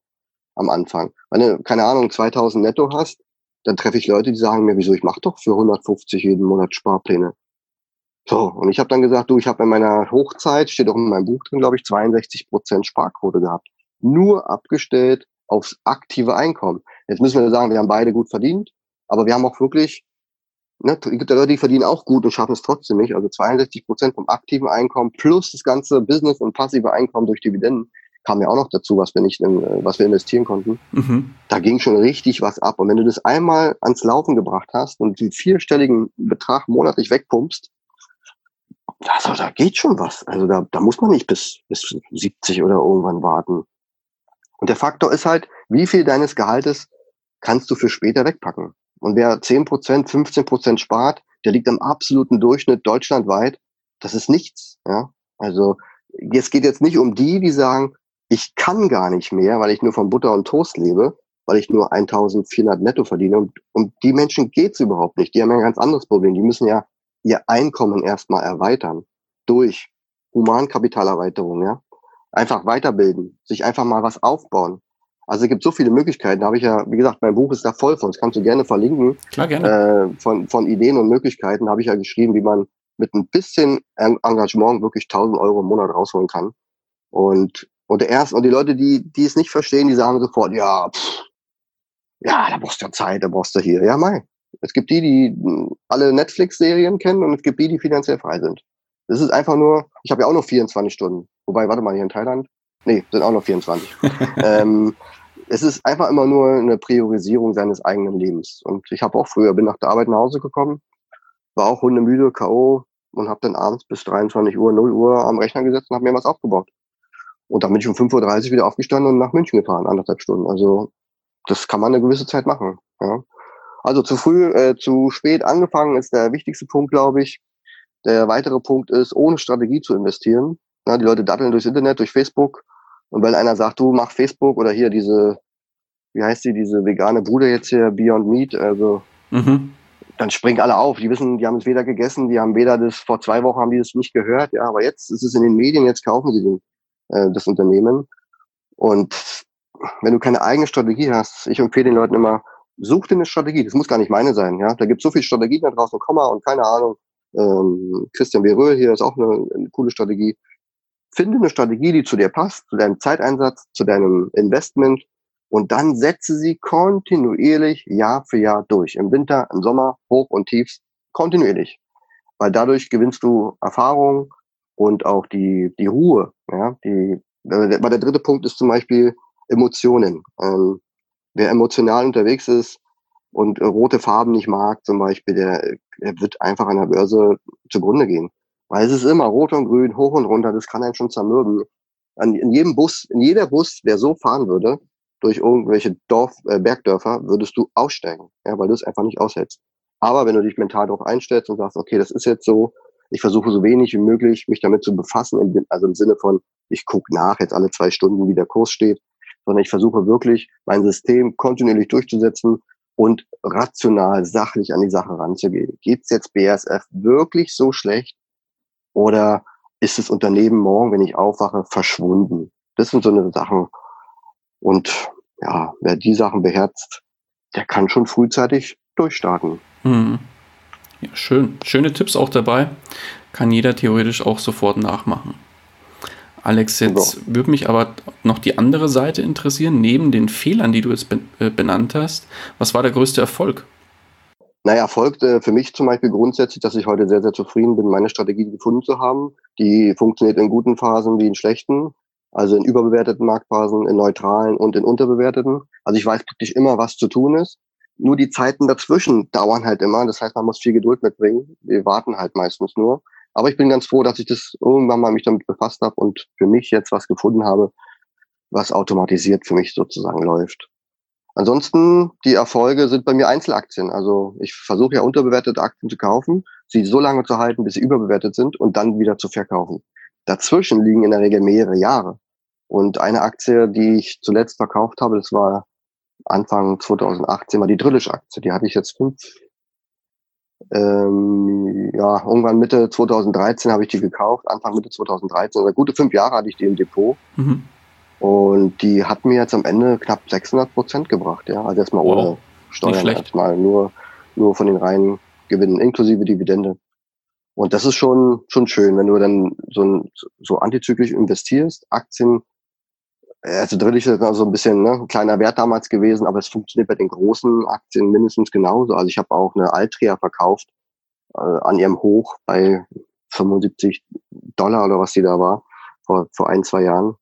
am Anfang. Wenn du, keine Ahnung, 2000 netto hast, dann treffe ich Leute, die sagen mir, wieso, ich mache doch für 150 jeden Monat Sparpläne. So, und ich habe dann gesagt, du, ich habe in meiner Hochzeit, steht auch in meinem Buch drin, glaube ich, 62 Prozent Sparquote gehabt. Nur abgestellt aufs aktive Einkommen. Jetzt müssen wir sagen, wir haben beide gut verdient, aber wir haben auch wirklich Ne, es gibt ja Leute, die verdienen auch gut und schaffen es trotzdem nicht. Also 62 Prozent vom aktiven Einkommen plus das ganze Business und passive Einkommen durch Dividenden kam ja auch noch dazu, was wir nicht, in, was wir investieren konnten. Mhm. Da ging schon richtig was ab. Und wenn du das einmal ans Laufen gebracht hast und den vierstelligen Betrag monatlich wegpumpst, also da geht schon was. Also da, da muss man nicht bis, bis 70 oder irgendwann warten. Und der Faktor ist halt, wie viel deines Gehaltes kannst du für später wegpacken? Und wer 10 Prozent, 15 Prozent spart, der liegt am absoluten Durchschnitt deutschlandweit. Das ist nichts. Ja? Also es geht jetzt nicht um die, die sagen, ich kann gar nicht mehr, weil ich nur von Butter und Toast lebe, weil ich nur 1400 netto verdiene. Und um die Menschen geht's überhaupt nicht. Die haben ja ein ganz anderes Problem. Die müssen ja ihr Einkommen erstmal erweitern durch Humankapitalerweiterung, ja. Einfach weiterbilden, sich einfach mal was aufbauen. Also es gibt so viele Möglichkeiten. Da habe ich ja, wie gesagt, mein Buch ist da voll von. Das kannst du gerne verlinken. Klar, gerne. Äh, von, von Ideen und Möglichkeiten habe ich ja geschrieben, wie man mit ein bisschen Engagement wirklich 1000 Euro im Monat rausholen kann. Und, und der erste, und die Leute, die, die es nicht verstehen, die sagen sofort, ja, pff, ja, da brauchst du ja Zeit, da brauchst du hier. Ja, mei. Es gibt die, die alle Netflix-Serien kennen und es gibt die, die finanziell frei sind. Das ist einfach nur, ich habe ja auch noch 24 Stunden. Wobei, warte mal, hier in Thailand, nee, sind auch noch 24. ähm, es ist einfach immer nur eine Priorisierung seines eigenen Lebens. Und ich habe auch früher, bin nach der Arbeit nach Hause gekommen, war auch hundemüde, K.O. und habe dann abends bis 23 Uhr, 0 Uhr am Rechner gesetzt und habe mir was aufgebaut. Und dann bin ich um 5.30 Uhr wieder aufgestanden und nach München gefahren, anderthalb Stunden. Also das kann man eine gewisse Zeit machen. Ja. Also zu früh, äh, zu spät angefangen ist der wichtigste Punkt, glaube ich. Der weitere Punkt ist, ohne Strategie zu investieren. Ja, die Leute datteln durchs Internet, durch Facebook, und wenn einer sagt, du mach Facebook oder hier diese, wie heißt die, diese vegane Bude jetzt hier, Beyond Meat, also mhm. dann springen alle auf. Die wissen, die haben es weder gegessen, die haben weder das, vor zwei Wochen haben die das nicht gehört, ja, aber jetzt ist es in den Medien, jetzt kaufen sie den, äh, das Unternehmen. Und wenn du keine eigene Strategie hast, ich empfehle den Leuten immer, such dir eine Strategie. Das muss gar nicht meine sein, ja. Da gibt es so viele Strategien da draußen, Komma und keine Ahnung. Ähm, Christian Beröhl hier ist auch eine, eine coole Strategie finde eine Strategie, die zu dir passt, zu deinem Zeiteinsatz, zu deinem Investment und dann setze sie kontinuierlich Jahr für Jahr durch. Im Winter, im Sommer, hoch und tiefs, kontinuierlich. Weil dadurch gewinnst du Erfahrung und auch die, die Ruhe. Ja, die, weil der dritte Punkt ist zum Beispiel Emotionen. Ähm, wer emotional unterwegs ist und rote Farben nicht mag, zum Beispiel, der, der wird einfach an der Börse zugrunde gehen. Weil es ist immer rot und grün, hoch und runter, das kann einen schon zermürben. An, in jedem Bus, in jeder Bus, der so fahren würde, durch irgendwelche Dorf, äh, Bergdörfer, würdest du aussteigen, ja, weil du es einfach nicht aushältst. Aber wenn du dich mental darauf einstellst und sagst, okay, das ist jetzt so, ich versuche so wenig wie möglich, mich damit zu befassen, also im Sinne von, ich gucke nach jetzt alle zwei Stunden, wie der Kurs steht, sondern ich versuche wirklich, mein System kontinuierlich durchzusetzen und rational, sachlich an die Sache ranzugehen. Geht's jetzt BASF wirklich so schlecht, oder ist das Unternehmen morgen, wenn ich aufwache, verschwunden? Das sind so eine Sachen. Und ja, wer die Sachen beherzt, der kann schon frühzeitig durchstarten. Mhm. Ja, schön. Schöne Tipps auch dabei. Kann jeder theoretisch auch sofort nachmachen. Alex, jetzt ja. würde mich aber noch die andere Seite interessieren, neben den Fehlern, die du jetzt äh, benannt hast. Was war der größte Erfolg? Naja, folgt äh, für mich zum Beispiel grundsätzlich, dass ich heute sehr, sehr zufrieden bin, meine Strategie gefunden zu haben. Die funktioniert in guten Phasen wie in schlechten, also in überbewerteten Marktphasen, in neutralen und in unterbewerteten. Also ich weiß praktisch immer, was zu tun ist. Nur die Zeiten dazwischen dauern halt immer. Das heißt, man muss viel Geduld mitbringen. Wir warten halt meistens nur. Aber ich bin ganz froh, dass ich das irgendwann mal mich damit befasst habe und für mich jetzt was gefunden habe, was automatisiert für mich sozusagen läuft. Ansonsten, die Erfolge sind bei mir Einzelaktien. Also ich versuche ja unterbewertete Aktien zu kaufen, sie so lange zu halten, bis sie überbewertet sind und dann wieder zu verkaufen. Dazwischen liegen in der Regel mehrere Jahre. Und eine Aktie, die ich zuletzt verkauft habe, das war Anfang 2018, war die Drillisch-Aktie. Die hatte ich jetzt fünf, ähm, ja, irgendwann Mitte 2013 habe ich die gekauft, Anfang Mitte 2013. Also gute fünf Jahre hatte ich die im Depot. Mhm. Und die hat mir jetzt am Ende knapp 600 Prozent gebracht, ja. Also erstmal wow. ohne Steuern, erstmal nur, nur von den reinen Gewinnen, inklusive Dividende. Und das ist schon, schon schön, wenn du dann so, ein, so antizyklisch investierst. Aktien, also drillig ist so ein bisschen ne, ein kleiner Wert damals gewesen, aber es funktioniert bei den großen Aktien mindestens genauso. Also ich habe auch eine Altria verkauft äh, an ihrem Hoch bei 75 Dollar oder was die da war, vor, vor ein, zwei Jahren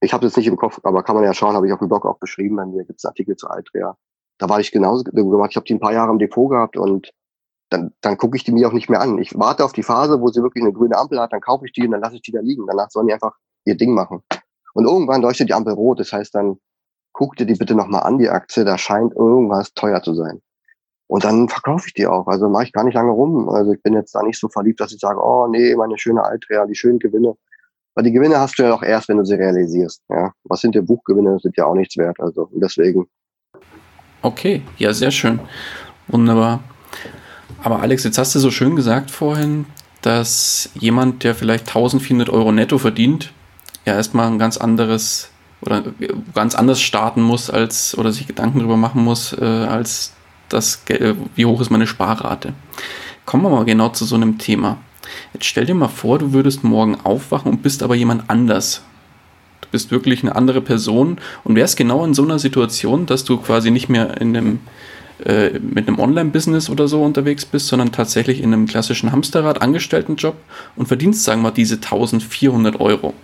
ich habe es jetzt nicht im Kopf, aber kann man ja schauen, habe ich auf dem Blog auch beschrieben, bei mir gibt es Artikel zu Altria. Da war ich genauso gemacht, ich habe die ein paar Jahre im Depot gehabt und dann, dann gucke ich die mir auch nicht mehr an. Ich warte auf die Phase, wo sie wirklich eine grüne Ampel hat, dann kaufe ich die und dann lasse ich die da liegen. Danach sollen die einfach ihr Ding machen. Und irgendwann leuchtet die Ampel rot, das heißt dann, guck dir die bitte nochmal an, die Aktie, da scheint irgendwas teuer zu sein. Und dann verkaufe ich die auch. Also mache ich gar nicht lange rum. Also ich bin jetzt da nicht so verliebt, dass ich sage, oh nee, meine schöne Altria, die schönen Gewinne. Weil die Gewinne hast du ja auch erst, wenn du sie realisierst. Ja? Was sind dir Buchgewinne? Sind ja auch nichts wert. Also deswegen. Okay, ja, sehr schön. Wunderbar. Aber Alex, jetzt hast du so schön gesagt vorhin, dass jemand, der vielleicht 1400 Euro netto verdient, ja erstmal ein ganz anderes oder ganz anders starten muss als oder sich Gedanken darüber machen muss, äh, als das, wie hoch ist meine Sparrate. Kommen wir mal genau zu so einem Thema. Jetzt stell dir mal vor, du würdest morgen aufwachen und bist aber jemand anders. Du bist wirklich eine andere Person und wärst genau in so einer Situation, dass du quasi nicht mehr in einem, äh, mit einem Online-Business oder so unterwegs bist, sondern tatsächlich in einem klassischen Hamsterrad, Angestelltenjob und verdienst, sagen wir, diese 1400 Euro.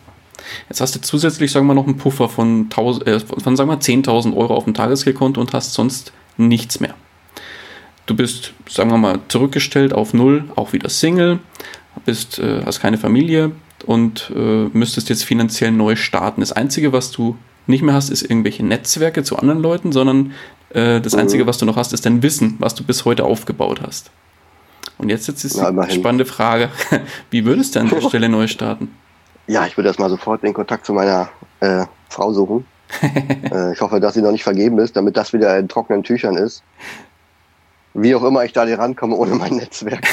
Jetzt hast du zusätzlich, sagen wir, noch einen Puffer von, 1000, äh, von sagen wir, 10.000 Euro auf dem Tagesgeldkonto und hast sonst nichts mehr. Du bist, sagen wir mal, zurückgestellt auf Null, auch wieder Single, bist, äh, hast keine Familie und äh, müsstest jetzt finanziell neu starten. Das Einzige, was du nicht mehr hast, ist irgendwelche Netzwerke zu anderen Leuten, sondern äh, das Einzige, mhm. was du noch hast, ist dein Wissen, was du bis heute aufgebaut hast. Und jetzt, jetzt ist die spannende Frage, wie würdest du an der Stelle neu starten? Ja, ich würde erstmal sofort den Kontakt zu meiner äh, Frau suchen. äh, ich hoffe, dass sie noch nicht vergeben ist, damit das wieder in trockenen Tüchern ist. Wie auch immer ich da hier rankomme ohne mein Netzwerk.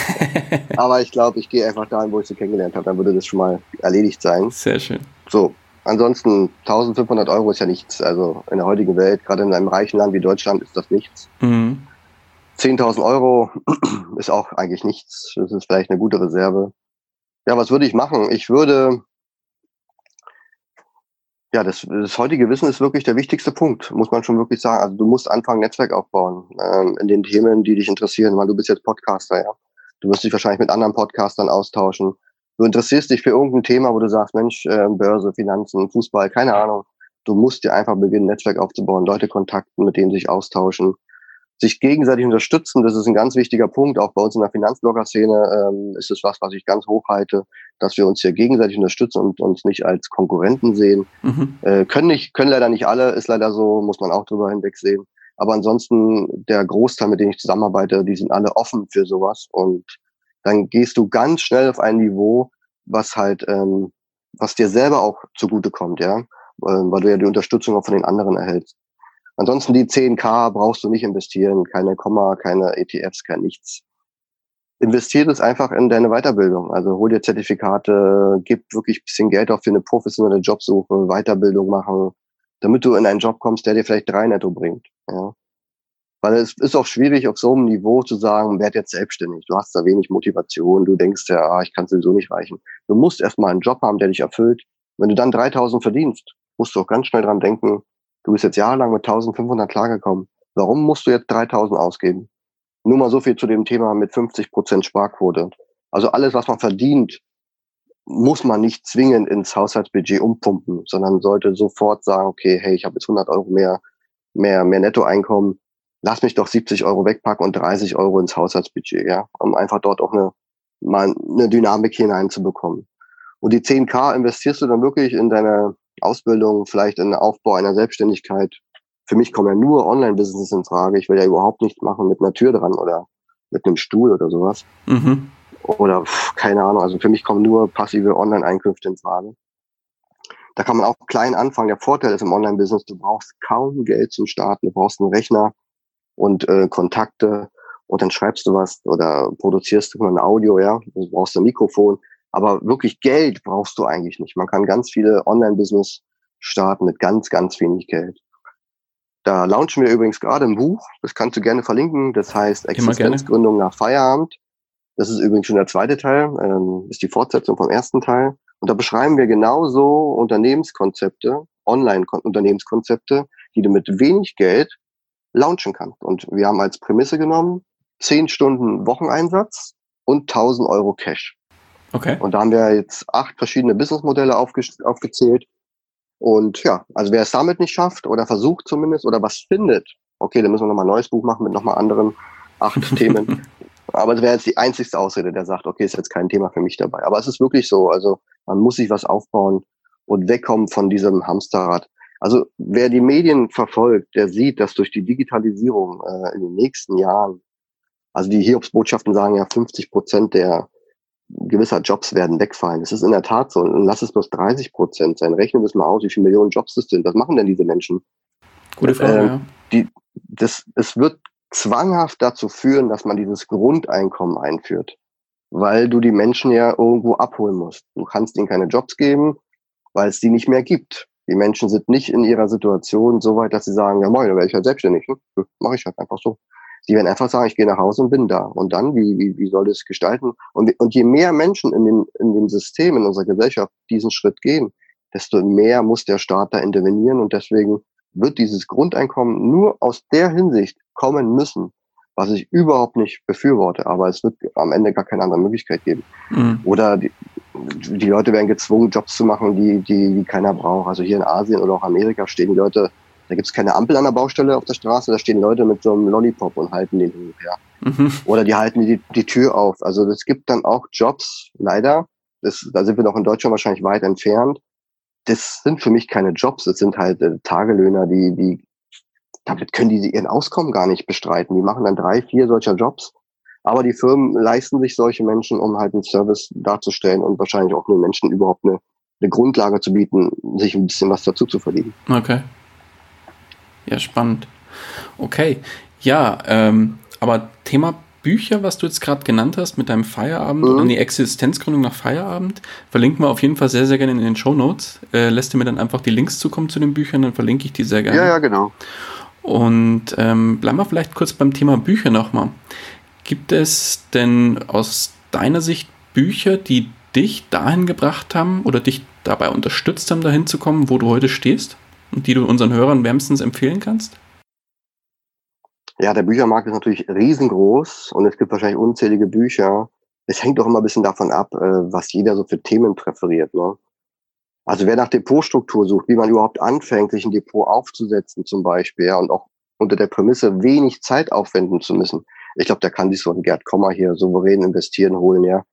Aber ich glaube, ich gehe einfach dahin, wo ich sie kennengelernt habe. Dann würde das schon mal erledigt sein. Sehr schön. So, ansonsten 1500 Euro ist ja nichts. Also in der heutigen Welt, gerade in einem reichen Land wie Deutschland, ist das nichts. Mhm. 10.000 Euro ist auch eigentlich nichts. Das ist vielleicht eine gute Reserve. Ja, was würde ich machen? Ich würde, ja, das, das heutige Wissen ist wirklich der wichtigste Punkt, muss man schon wirklich sagen. Also du musst anfangen, Netzwerk aufbauen ähm, in den Themen, die dich interessieren, weil du bist jetzt Podcaster, ja. Du wirst dich wahrscheinlich mit anderen Podcastern austauschen. Du interessierst dich für irgendein Thema, wo du sagst, Mensch, äh, Börse, Finanzen, Fußball, keine Ahnung. Du musst dir einfach beginnen, Netzwerk aufzubauen, Leute kontakten, mit denen sich austauschen sich gegenseitig unterstützen, das ist ein ganz wichtiger Punkt. Auch bei uns in der Finanzblogger-Szene ähm, ist es was, was ich ganz hoch halte, dass wir uns hier gegenseitig unterstützen und uns nicht als Konkurrenten sehen. Mhm. Äh, können nicht, können leider nicht alle, ist leider so, muss man auch drüber hinwegsehen. Aber ansonsten, der Großteil, mit dem ich zusammenarbeite, die sind alle offen für sowas. Und dann gehst du ganz schnell auf ein Niveau, was halt, ähm, was dir selber auch zugute kommt, ja, ähm, weil du ja die Unterstützung auch von den anderen erhältst. Ansonsten die 10k brauchst du nicht investieren, keine Komma, keine ETFs, kein nichts. Investiert es einfach in deine Weiterbildung. Also hol dir Zertifikate, gib wirklich ein bisschen Geld auf für eine professionelle Jobsuche, Weiterbildung machen, damit du in einen Job kommst, der dir vielleicht drei netto bringt. Ja. Weil es ist auch schwierig, auf so einem Niveau zu sagen, werd jetzt selbstständig. Du hast da wenig Motivation, du denkst ja, ah, ich kann sowieso nicht reichen. Du musst erstmal einen Job haben, der dich erfüllt. Wenn du dann 3000 verdienst, musst du auch ganz schnell dran denken, Du bist jetzt jahrelang mit 1500 klargekommen. Warum musst du jetzt 3000 ausgeben? Nur mal so viel zu dem Thema mit 50 Prozent Sparquote. Also alles, was man verdient, muss man nicht zwingend ins Haushaltsbudget umpumpen, sondern sollte sofort sagen, okay, hey, ich habe jetzt 100 Euro mehr, mehr, mehr Nettoeinkommen. Lass mich doch 70 Euro wegpacken und 30 Euro ins Haushaltsbudget, ja, um einfach dort auch eine, mal eine Dynamik hineinzubekommen. Und die 10k investierst du dann wirklich in deine Ausbildung, vielleicht in Aufbau einer Selbstständigkeit. Für mich kommen ja nur Online-Business in Frage. Ich will ja überhaupt nichts machen mit einer Tür dran oder mit einem Stuhl oder sowas. Mhm. Oder keine Ahnung. Also für mich kommen nur passive Online-Einkünfte in Frage. Da kann man auch klein anfangen. Der Vorteil ist im Online-Business, du brauchst kaum Geld zum Starten. Du brauchst einen Rechner und äh, Kontakte und dann schreibst du was oder produzierst du ein Audio, ja. Du brauchst ein Mikrofon. Aber wirklich Geld brauchst du eigentlich nicht. Man kann ganz viele Online-Business starten mit ganz, ganz wenig Geld. Da launchen wir übrigens gerade ein Buch, das kannst du gerne verlinken, das heißt Existenzgründung nach Feierabend. Das ist übrigens schon der zweite Teil, ähm, ist die Fortsetzung vom ersten Teil. Und da beschreiben wir genauso Unternehmenskonzepte, Online-Unternehmenskonzepte, die du mit wenig Geld launchen kannst. Und wir haben als Prämisse genommen, zehn Stunden Wocheneinsatz und 1000 Euro Cash. Okay. Und da haben wir jetzt acht verschiedene Businessmodelle aufge aufgezählt. Und ja, also wer es damit nicht schafft oder versucht zumindest oder was findet, okay, dann müssen wir nochmal ein neues Buch machen mit nochmal anderen acht Themen. Aber es wäre jetzt die einzigste Ausrede, der sagt, okay, ist jetzt kein Thema für mich dabei. Aber es ist wirklich so, also man muss sich was aufbauen und wegkommen von diesem Hamsterrad. Also wer die Medien verfolgt, der sieht, dass durch die Digitalisierung äh, in den nächsten Jahren, also die Hiobsbotschaften sagen ja, 50 Prozent der gewisser Jobs werden wegfallen. Es ist in der Tat so. Und lass es bloß 30 Prozent sein. Rechne das mal aus, wie viele Millionen Jobs das sind. Was machen denn diese Menschen? Gute Frage, äh, ja. Die, das, es wird zwanghaft dazu führen, dass man dieses Grundeinkommen einführt. Weil du die Menschen ja irgendwo abholen musst. Du kannst ihnen keine Jobs geben, weil es die nicht mehr gibt. Die Menschen sind nicht in ihrer Situation so weit, dass sie sagen, ja moin, dann werde ich halt selbstständig. Hm? Mache ich halt einfach so. Sie werden einfach sagen, ich gehe nach Hause und bin da. Und dann, wie, wie, wie soll das gestalten? Und, und je mehr Menschen in dem, in dem System, in unserer Gesellschaft diesen Schritt gehen, desto mehr muss der Staat da intervenieren. Und deswegen wird dieses Grundeinkommen nur aus der Hinsicht kommen müssen, was ich überhaupt nicht befürworte, aber es wird am Ende gar keine andere Möglichkeit geben. Mhm. Oder die, die Leute werden gezwungen, Jobs zu machen, die, die, die keiner braucht. Also hier in Asien oder auch Amerika stehen die Leute, da gibt es keine Ampel an der Baustelle auf der Straße, da stehen Leute mit so einem Lollipop und halten den und her. Mhm. Oder die halten die, die Tür auf. Also es gibt dann auch Jobs, leider, das, da sind wir noch in Deutschland wahrscheinlich weit entfernt. Das sind für mich keine Jobs, das sind halt äh, Tagelöhner, die, die, damit können die ihren Auskommen gar nicht bestreiten. Die machen dann drei, vier solcher Jobs. Aber die Firmen leisten sich solche Menschen, um halt einen Service darzustellen und wahrscheinlich auch den Menschen überhaupt eine, eine Grundlage zu bieten, sich ein bisschen was dazu zu verdienen. Okay. Ja, spannend. Okay. Ja, ähm, aber Thema Bücher, was du jetzt gerade genannt hast mit deinem Feierabend mhm. und die Existenzgründung nach Feierabend, verlinken wir auf jeden Fall sehr, sehr gerne in den Show Notes. Äh, lässt du mir dann einfach die Links zukommen zu den Büchern, dann verlinke ich die sehr gerne. Ja, ja, genau. Und ähm, bleiben wir vielleicht kurz beim Thema Bücher nochmal. Gibt es denn aus deiner Sicht Bücher, die dich dahin gebracht haben oder dich dabei unterstützt haben, dahin zu kommen, wo du heute stehst die du unseren Hörern wärmstens empfehlen kannst? Ja, der Büchermarkt ist natürlich riesengroß und es gibt wahrscheinlich unzählige Bücher. Es hängt doch immer ein bisschen davon ab, äh, was jeder so für Themen präferiert. Ne? Also wer nach Depotstruktur sucht, wie man überhaupt anfängt, sich ein Depot aufzusetzen zum Beispiel, ja, und auch unter der Prämisse wenig Zeit aufwenden zu müssen. Ich glaube, der kann sich so einen Gerd Kommer hier souverän investieren holen, ja.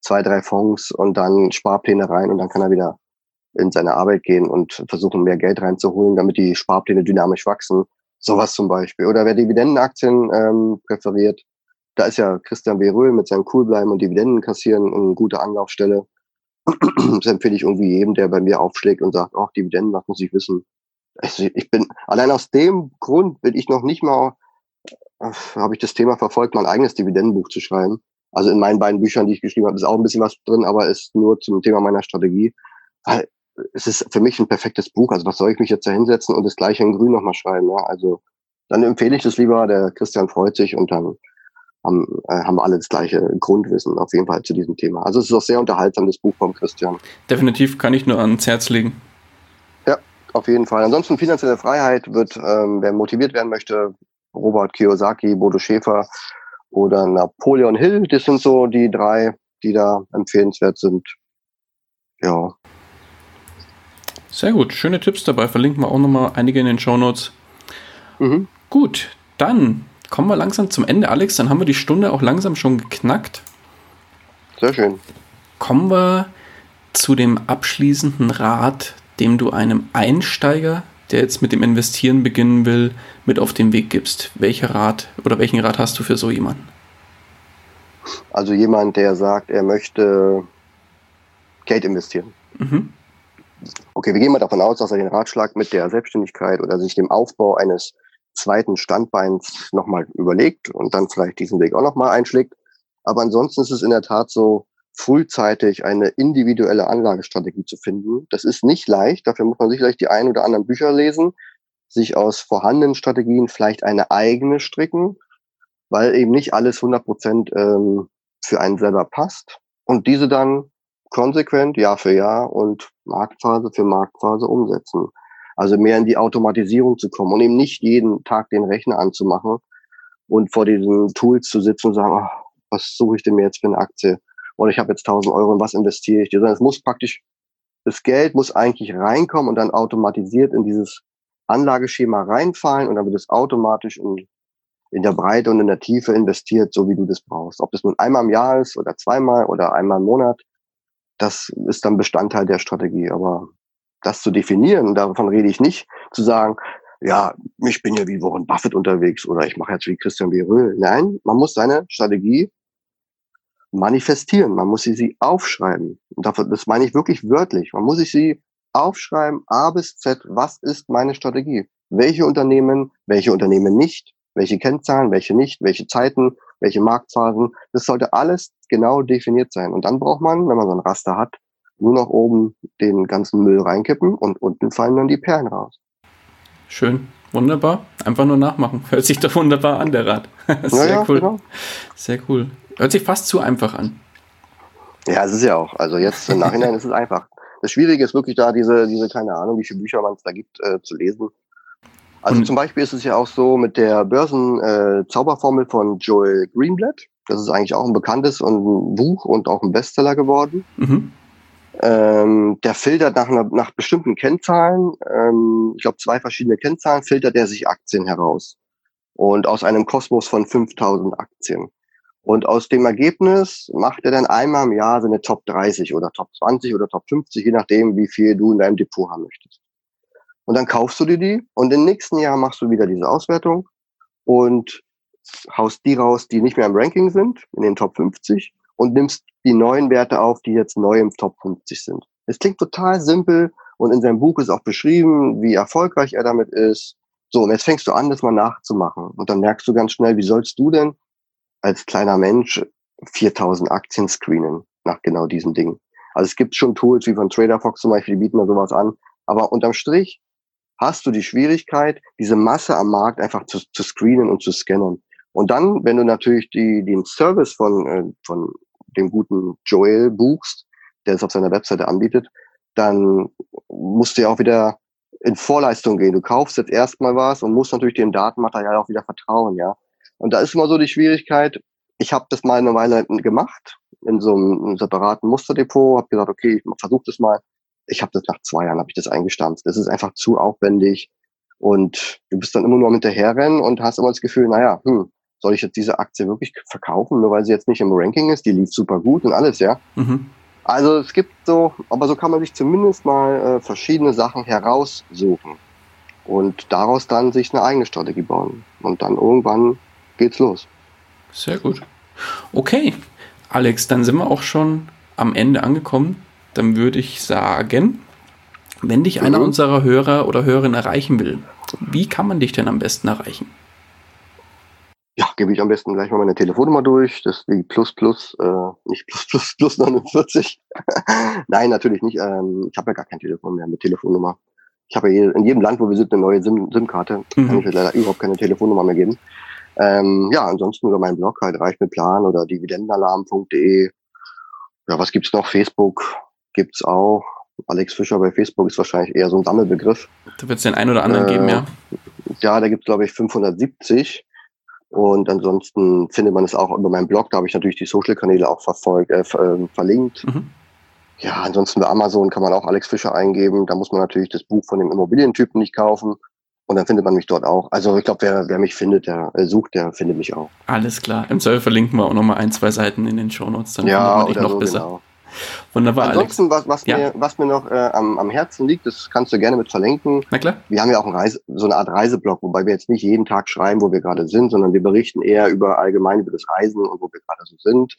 Zwei, drei Fonds und dann Sparpläne rein und dann kann er wieder in seine Arbeit gehen und versuchen, mehr Geld reinzuholen, damit die Sparpläne dynamisch wachsen. Sowas zum Beispiel. Oder wer Dividendenaktien ähm, präferiert, da ist ja Christian B. Röhl mit seinem Coolbleiben und Dividenden kassieren eine gute Anlaufstelle. Das empfehle ich irgendwie jedem, der bei mir aufschlägt und sagt, ach, Dividenden, was muss ich wissen? Also ich bin, allein aus dem Grund bin ich noch nicht mal, äh, habe ich das Thema verfolgt, mein eigenes Dividendenbuch zu schreiben. Also in meinen beiden Büchern, die ich geschrieben habe, ist auch ein bisschen was drin, aber ist nur zum Thema meiner Strategie. Weil es ist für mich ein perfektes Buch. Also was soll ich mich jetzt da hinsetzen und das gleiche in Grün nochmal schreiben? Ja? Also dann empfehle ich das lieber. Der Christian freut sich und dann haben, äh, haben alle das gleiche Grundwissen auf jeden Fall zu diesem Thema. Also es ist auch sehr unterhaltsam, das Buch vom Christian. Definitiv kann ich nur ans Herz legen. Ja, auf jeden Fall. Ansonsten finanzielle Freiheit wird, ähm, wer motiviert werden möchte, Robert Kiyosaki, Bodo Schäfer oder Napoleon Hill, das sind so die drei, die da empfehlenswert sind. Ja. Sehr gut, schöne Tipps dabei. Verlinken wir auch nochmal einige in den Show Notes. Mhm. Gut, dann kommen wir langsam zum Ende, Alex. Dann haben wir die Stunde auch langsam schon geknackt. Sehr schön. Kommen wir zu dem abschließenden Rat, dem du einem Einsteiger, der jetzt mit dem Investieren beginnen will, mit auf den Weg gibst. Welcher Rat oder welchen Rat hast du für so jemanden? Also jemand, der sagt, er möchte Geld investieren. Mhm. Okay, wir gehen mal davon aus, dass er den Ratschlag mit der Selbstständigkeit oder sich dem Aufbau eines zweiten Standbeins nochmal überlegt und dann vielleicht diesen Weg auch nochmal einschlägt. Aber ansonsten ist es in der Tat so, frühzeitig eine individuelle Anlagestrategie zu finden. Das ist nicht leicht. Dafür muss man sicherlich die ein oder anderen Bücher lesen, sich aus vorhandenen Strategien vielleicht eine eigene stricken, weil eben nicht alles 100 Prozent ähm, für einen selber passt. Und diese dann konsequent Jahr für Jahr und Marktphase für Marktphase umsetzen. Also mehr in die Automatisierung zu kommen und eben nicht jeden Tag den Rechner anzumachen und vor diesen Tools zu sitzen und sagen, ach, was suche ich denn mir jetzt für eine Aktie? Oder ich habe jetzt 1000 Euro und was investiere ich dir? Sondern es muss praktisch, das Geld muss eigentlich reinkommen und dann automatisiert in dieses Anlageschema reinfallen und dann wird es automatisch in, in der Breite und in der Tiefe investiert, so wie du das brauchst. Ob das nun einmal im Jahr ist oder zweimal oder einmal im Monat, das ist dann Bestandteil der Strategie. Aber das zu definieren, davon rede ich nicht, zu sagen, ja, ich bin ja wie Warren Buffett unterwegs oder ich mache jetzt wie Christian B. Röhl. Nein, man muss seine Strategie manifestieren. Man muss sie, sie aufschreiben. Und das meine ich wirklich wörtlich. Man muss sich sie aufschreiben, A bis Z, was ist meine Strategie? Welche Unternehmen, welche Unternehmen nicht, welche Kennzahlen, welche nicht, welche Zeiten, welche Marktphasen. Das sollte alles genau definiert sein. Und dann braucht man, wenn man so ein Raster hat, nur noch oben den ganzen Müll reinkippen und unten fallen dann die Perlen raus. Schön, wunderbar. Einfach nur nachmachen. Hört sich doch wunderbar an, der Rat. Sehr ja, cool. Genau. Sehr cool. Hört sich fast zu einfach an. Ja, es ist ja auch. Also jetzt im Nachhinein ist es einfach. Das Schwierige ist wirklich da, diese, diese, keine Ahnung, wie viele Bücher man es da gibt, äh, zu lesen Also Und zum Beispiel ist es ja auch so mit der Börsen-Zauberformel äh, von Joel Greenblatt. Das ist eigentlich auch ein bekanntes und ein Buch und auch ein Bestseller geworden. Mhm. Ähm, der filtert nach, einer, nach bestimmten Kennzahlen, ähm, ich glaube zwei verschiedene Kennzahlen, filtert er sich Aktien heraus. Und aus einem Kosmos von 5000 Aktien. Und aus dem Ergebnis macht er dann einmal im Jahr seine Top 30 oder Top 20 oder Top 50, je nachdem, wie viel du in deinem Depot haben möchtest. Und dann kaufst du dir die und im nächsten Jahr machst du wieder diese Auswertung und haust die raus, die nicht mehr im Ranking sind, in den Top 50 und nimmst die neuen Werte auf, die jetzt neu im Top 50 sind. Es klingt total simpel und in seinem Buch ist auch beschrieben, wie erfolgreich er damit ist. So, und jetzt fängst du an, das mal nachzumachen. Und dann merkst du ganz schnell, wie sollst du denn als kleiner Mensch 4000 Aktien screenen nach genau diesen Dingen. Also es gibt schon Tools wie von TraderFox zum Beispiel, die bieten da sowas an. Aber unterm Strich hast du die Schwierigkeit, diese Masse am Markt einfach zu, zu screenen und zu scannen. Und dann, wenn du natürlich die, den Service von, äh, von dem guten Joel buchst, der es auf seiner Webseite anbietet, dann musst du ja auch wieder in Vorleistung gehen. Du kaufst jetzt erstmal was und musst natürlich dem Datenmaterial auch wieder vertrauen, ja. Und da ist immer so die Schwierigkeit, ich habe das mal eine Weile gemacht, in so einem separaten Musterdepot, habe gesagt, okay, ich versuche das mal. Ich habe das nach zwei Jahren, habe ich das eingestampft. Das ist einfach zu aufwendig. Und du bist dann immer nur Hinterherrennen und hast immer das Gefühl, naja, hm, soll ich jetzt diese Aktie wirklich verkaufen, nur weil sie jetzt nicht im Ranking ist? Die lief super gut und alles, ja. Mhm. Also es gibt so, aber so kann man sich zumindest mal äh, verschiedene Sachen heraussuchen und daraus dann sich eine eigene Strategie bauen. Und dann irgendwann geht's los. Sehr gut. Okay, Alex, dann sind wir auch schon am Ende angekommen. Dann würde ich sagen, wenn dich mhm. einer unserer Hörer oder Hörerinnen erreichen will, wie kann man dich denn am besten erreichen? Ja, gebe ich am besten gleich mal meine Telefonnummer durch. Das ist die plus plus, äh, nicht plus plus plus 49. Nein, natürlich nicht. Ähm, ich habe ja gar kein Telefon mehr mit Telefonnummer. Ich habe ja in jedem Land, wo wir sind, eine neue SIM-Karte. Mhm. Kann ich leider überhaupt keine Telefonnummer mehr geben. Ähm, ja, ansonsten über meinen Blog halt reich mit Plan oder dividendenalarm.de. Ja, was gibt's noch? Facebook gibt's auch. Alex Fischer bei Facebook ist wahrscheinlich eher so ein Sammelbegriff. Da wird es den einen oder anderen äh, geben, ja. Ja, da gibt's glaube ich 570. Und ansonsten findet man es auch über meinen Blog. Da habe ich natürlich die Social-Kanäle auch verfolgt, äh, äh, verlinkt. Mhm. Ja, ansonsten bei Amazon kann man auch Alex Fischer eingeben. Da muss man natürlich das Buch von dem Immobilientypen nicht kaufen. Und dann findet man mich dort auch. Also ich glaube, wer, wer mich findet, der äh, sucht, der findet mich auch. Alles klar. Im Zweifel verlinken wir auch nochmal ein, zwei Seiten in den Shownotes. Dann ja, man noch so, besser. Genau. Wunderbar, Ansonsten, Alex. was, was, ja. mir, was mir noch äh, am, am Herzen liegt, das kannst du gerne mit verlinken. Na klar. Wir haben ja auch ein Reise, so eine Art Reiseblog, wobei wir jetzt nicht jeden Tag schreiben, wo wir gerade sind, sondern wir berichten eher über allgemein über das Reisen und wo wir gerade so sind.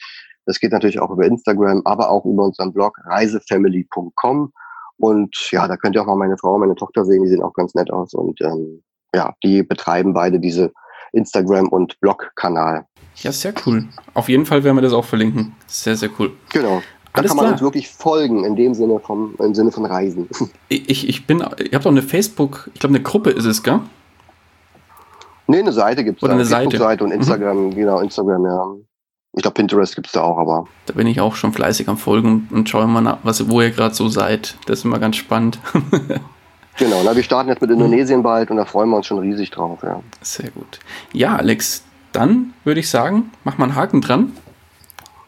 Das geht natürlich auch über Instagram, aber auch über unseren Blog reisefamily.com. Und ja, da könnt ihr auch mal meine Frau und meine Tochter sehen, die sehen auch ganz nett aus. Und ähm, ja, die betreiben beide diese Instagram- und Blog-Kanal. Ja, sehr cool. Auf jeden Fall werden wir das auch verlinken. Sehr, sehr cool. Genau. Da Alles kann man klar. uns wirklich folgen, in dem Sinne vom, im Sinne von Reisen. Ich, ich bin, ihr habt auch eine Facebook, ich glaube eine Gruppe ist es, gell? Nee, eine Seite gibt es. Oder da. eine Seite. Seite und mhm. Instagram, mhm. genau, Instagram, ja. Ich glaube, Pinterest gibt es da auch, aber. Da bin ich auch schon fleißig am Folgen und schaue mal nach, was, wo ihr gerade so seid. Das ist immer ganz spannend. Genau, na, wir starten jetzt mit Indonesien bald und da freuen wir uns schon riesig drauf. Ja. Sehr gut. Ja, Alex, dann würde ich sagen, mach mal einen Haken dran.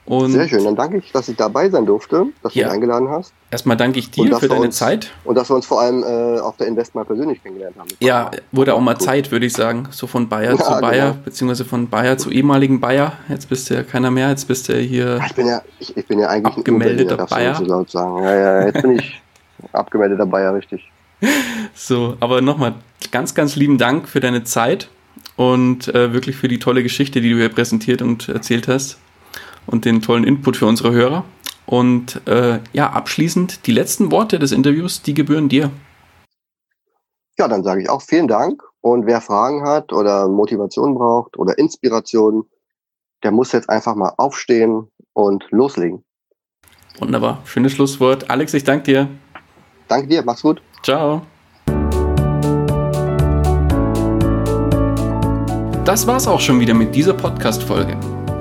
Und Sehr schön, dann danke ich, dass ich dabei sein durfte, dass ja. du mich eingeladen hast. Erstmal danke ich dir für deine uns, Zeit. Und dass wir uns vor allem äh, auf der Invest mal persönlich kennengelernt haben. Ja, wurde auch mal Gut. Zeit, würde ich sagen. So von Bayer ja, zu Bayer, genau. beziehungsweise von Bayer zu ehemaligen Bayer. Jetzt bist du ja keiner mehr, jetzt bist du hier. Ja, ich bin ja, ich, ich bin ja eigentlich abgemeldeter ein Bayer. So laut sagen. Ja, ja, jetzt bin ich abgemeldeter Bayer, richtig. So, aber nochmal ganz, ganz lieben Dank für deine Zeit und äh, wirklich für die tolle Geschichte, die du hier präsentiert und erzählt hast und den tollen Input für unsere Hörer. Und äh, ja, abschließend die letzten Worte des Interviews, die gebühren dir. Ja, dann sage ich auch vielen Dank. Und wer Fragen hat oder Motivation braucht oder Inspiration, der muss jetzt einfach mal aufstehen und loslegen. Wunderbar. Schönes Schlusswort. Alex, ich danke dir. Danke dir. Mach's gut. Ciao. Das war's auch schon wieder mit dieser Podcast-Folge.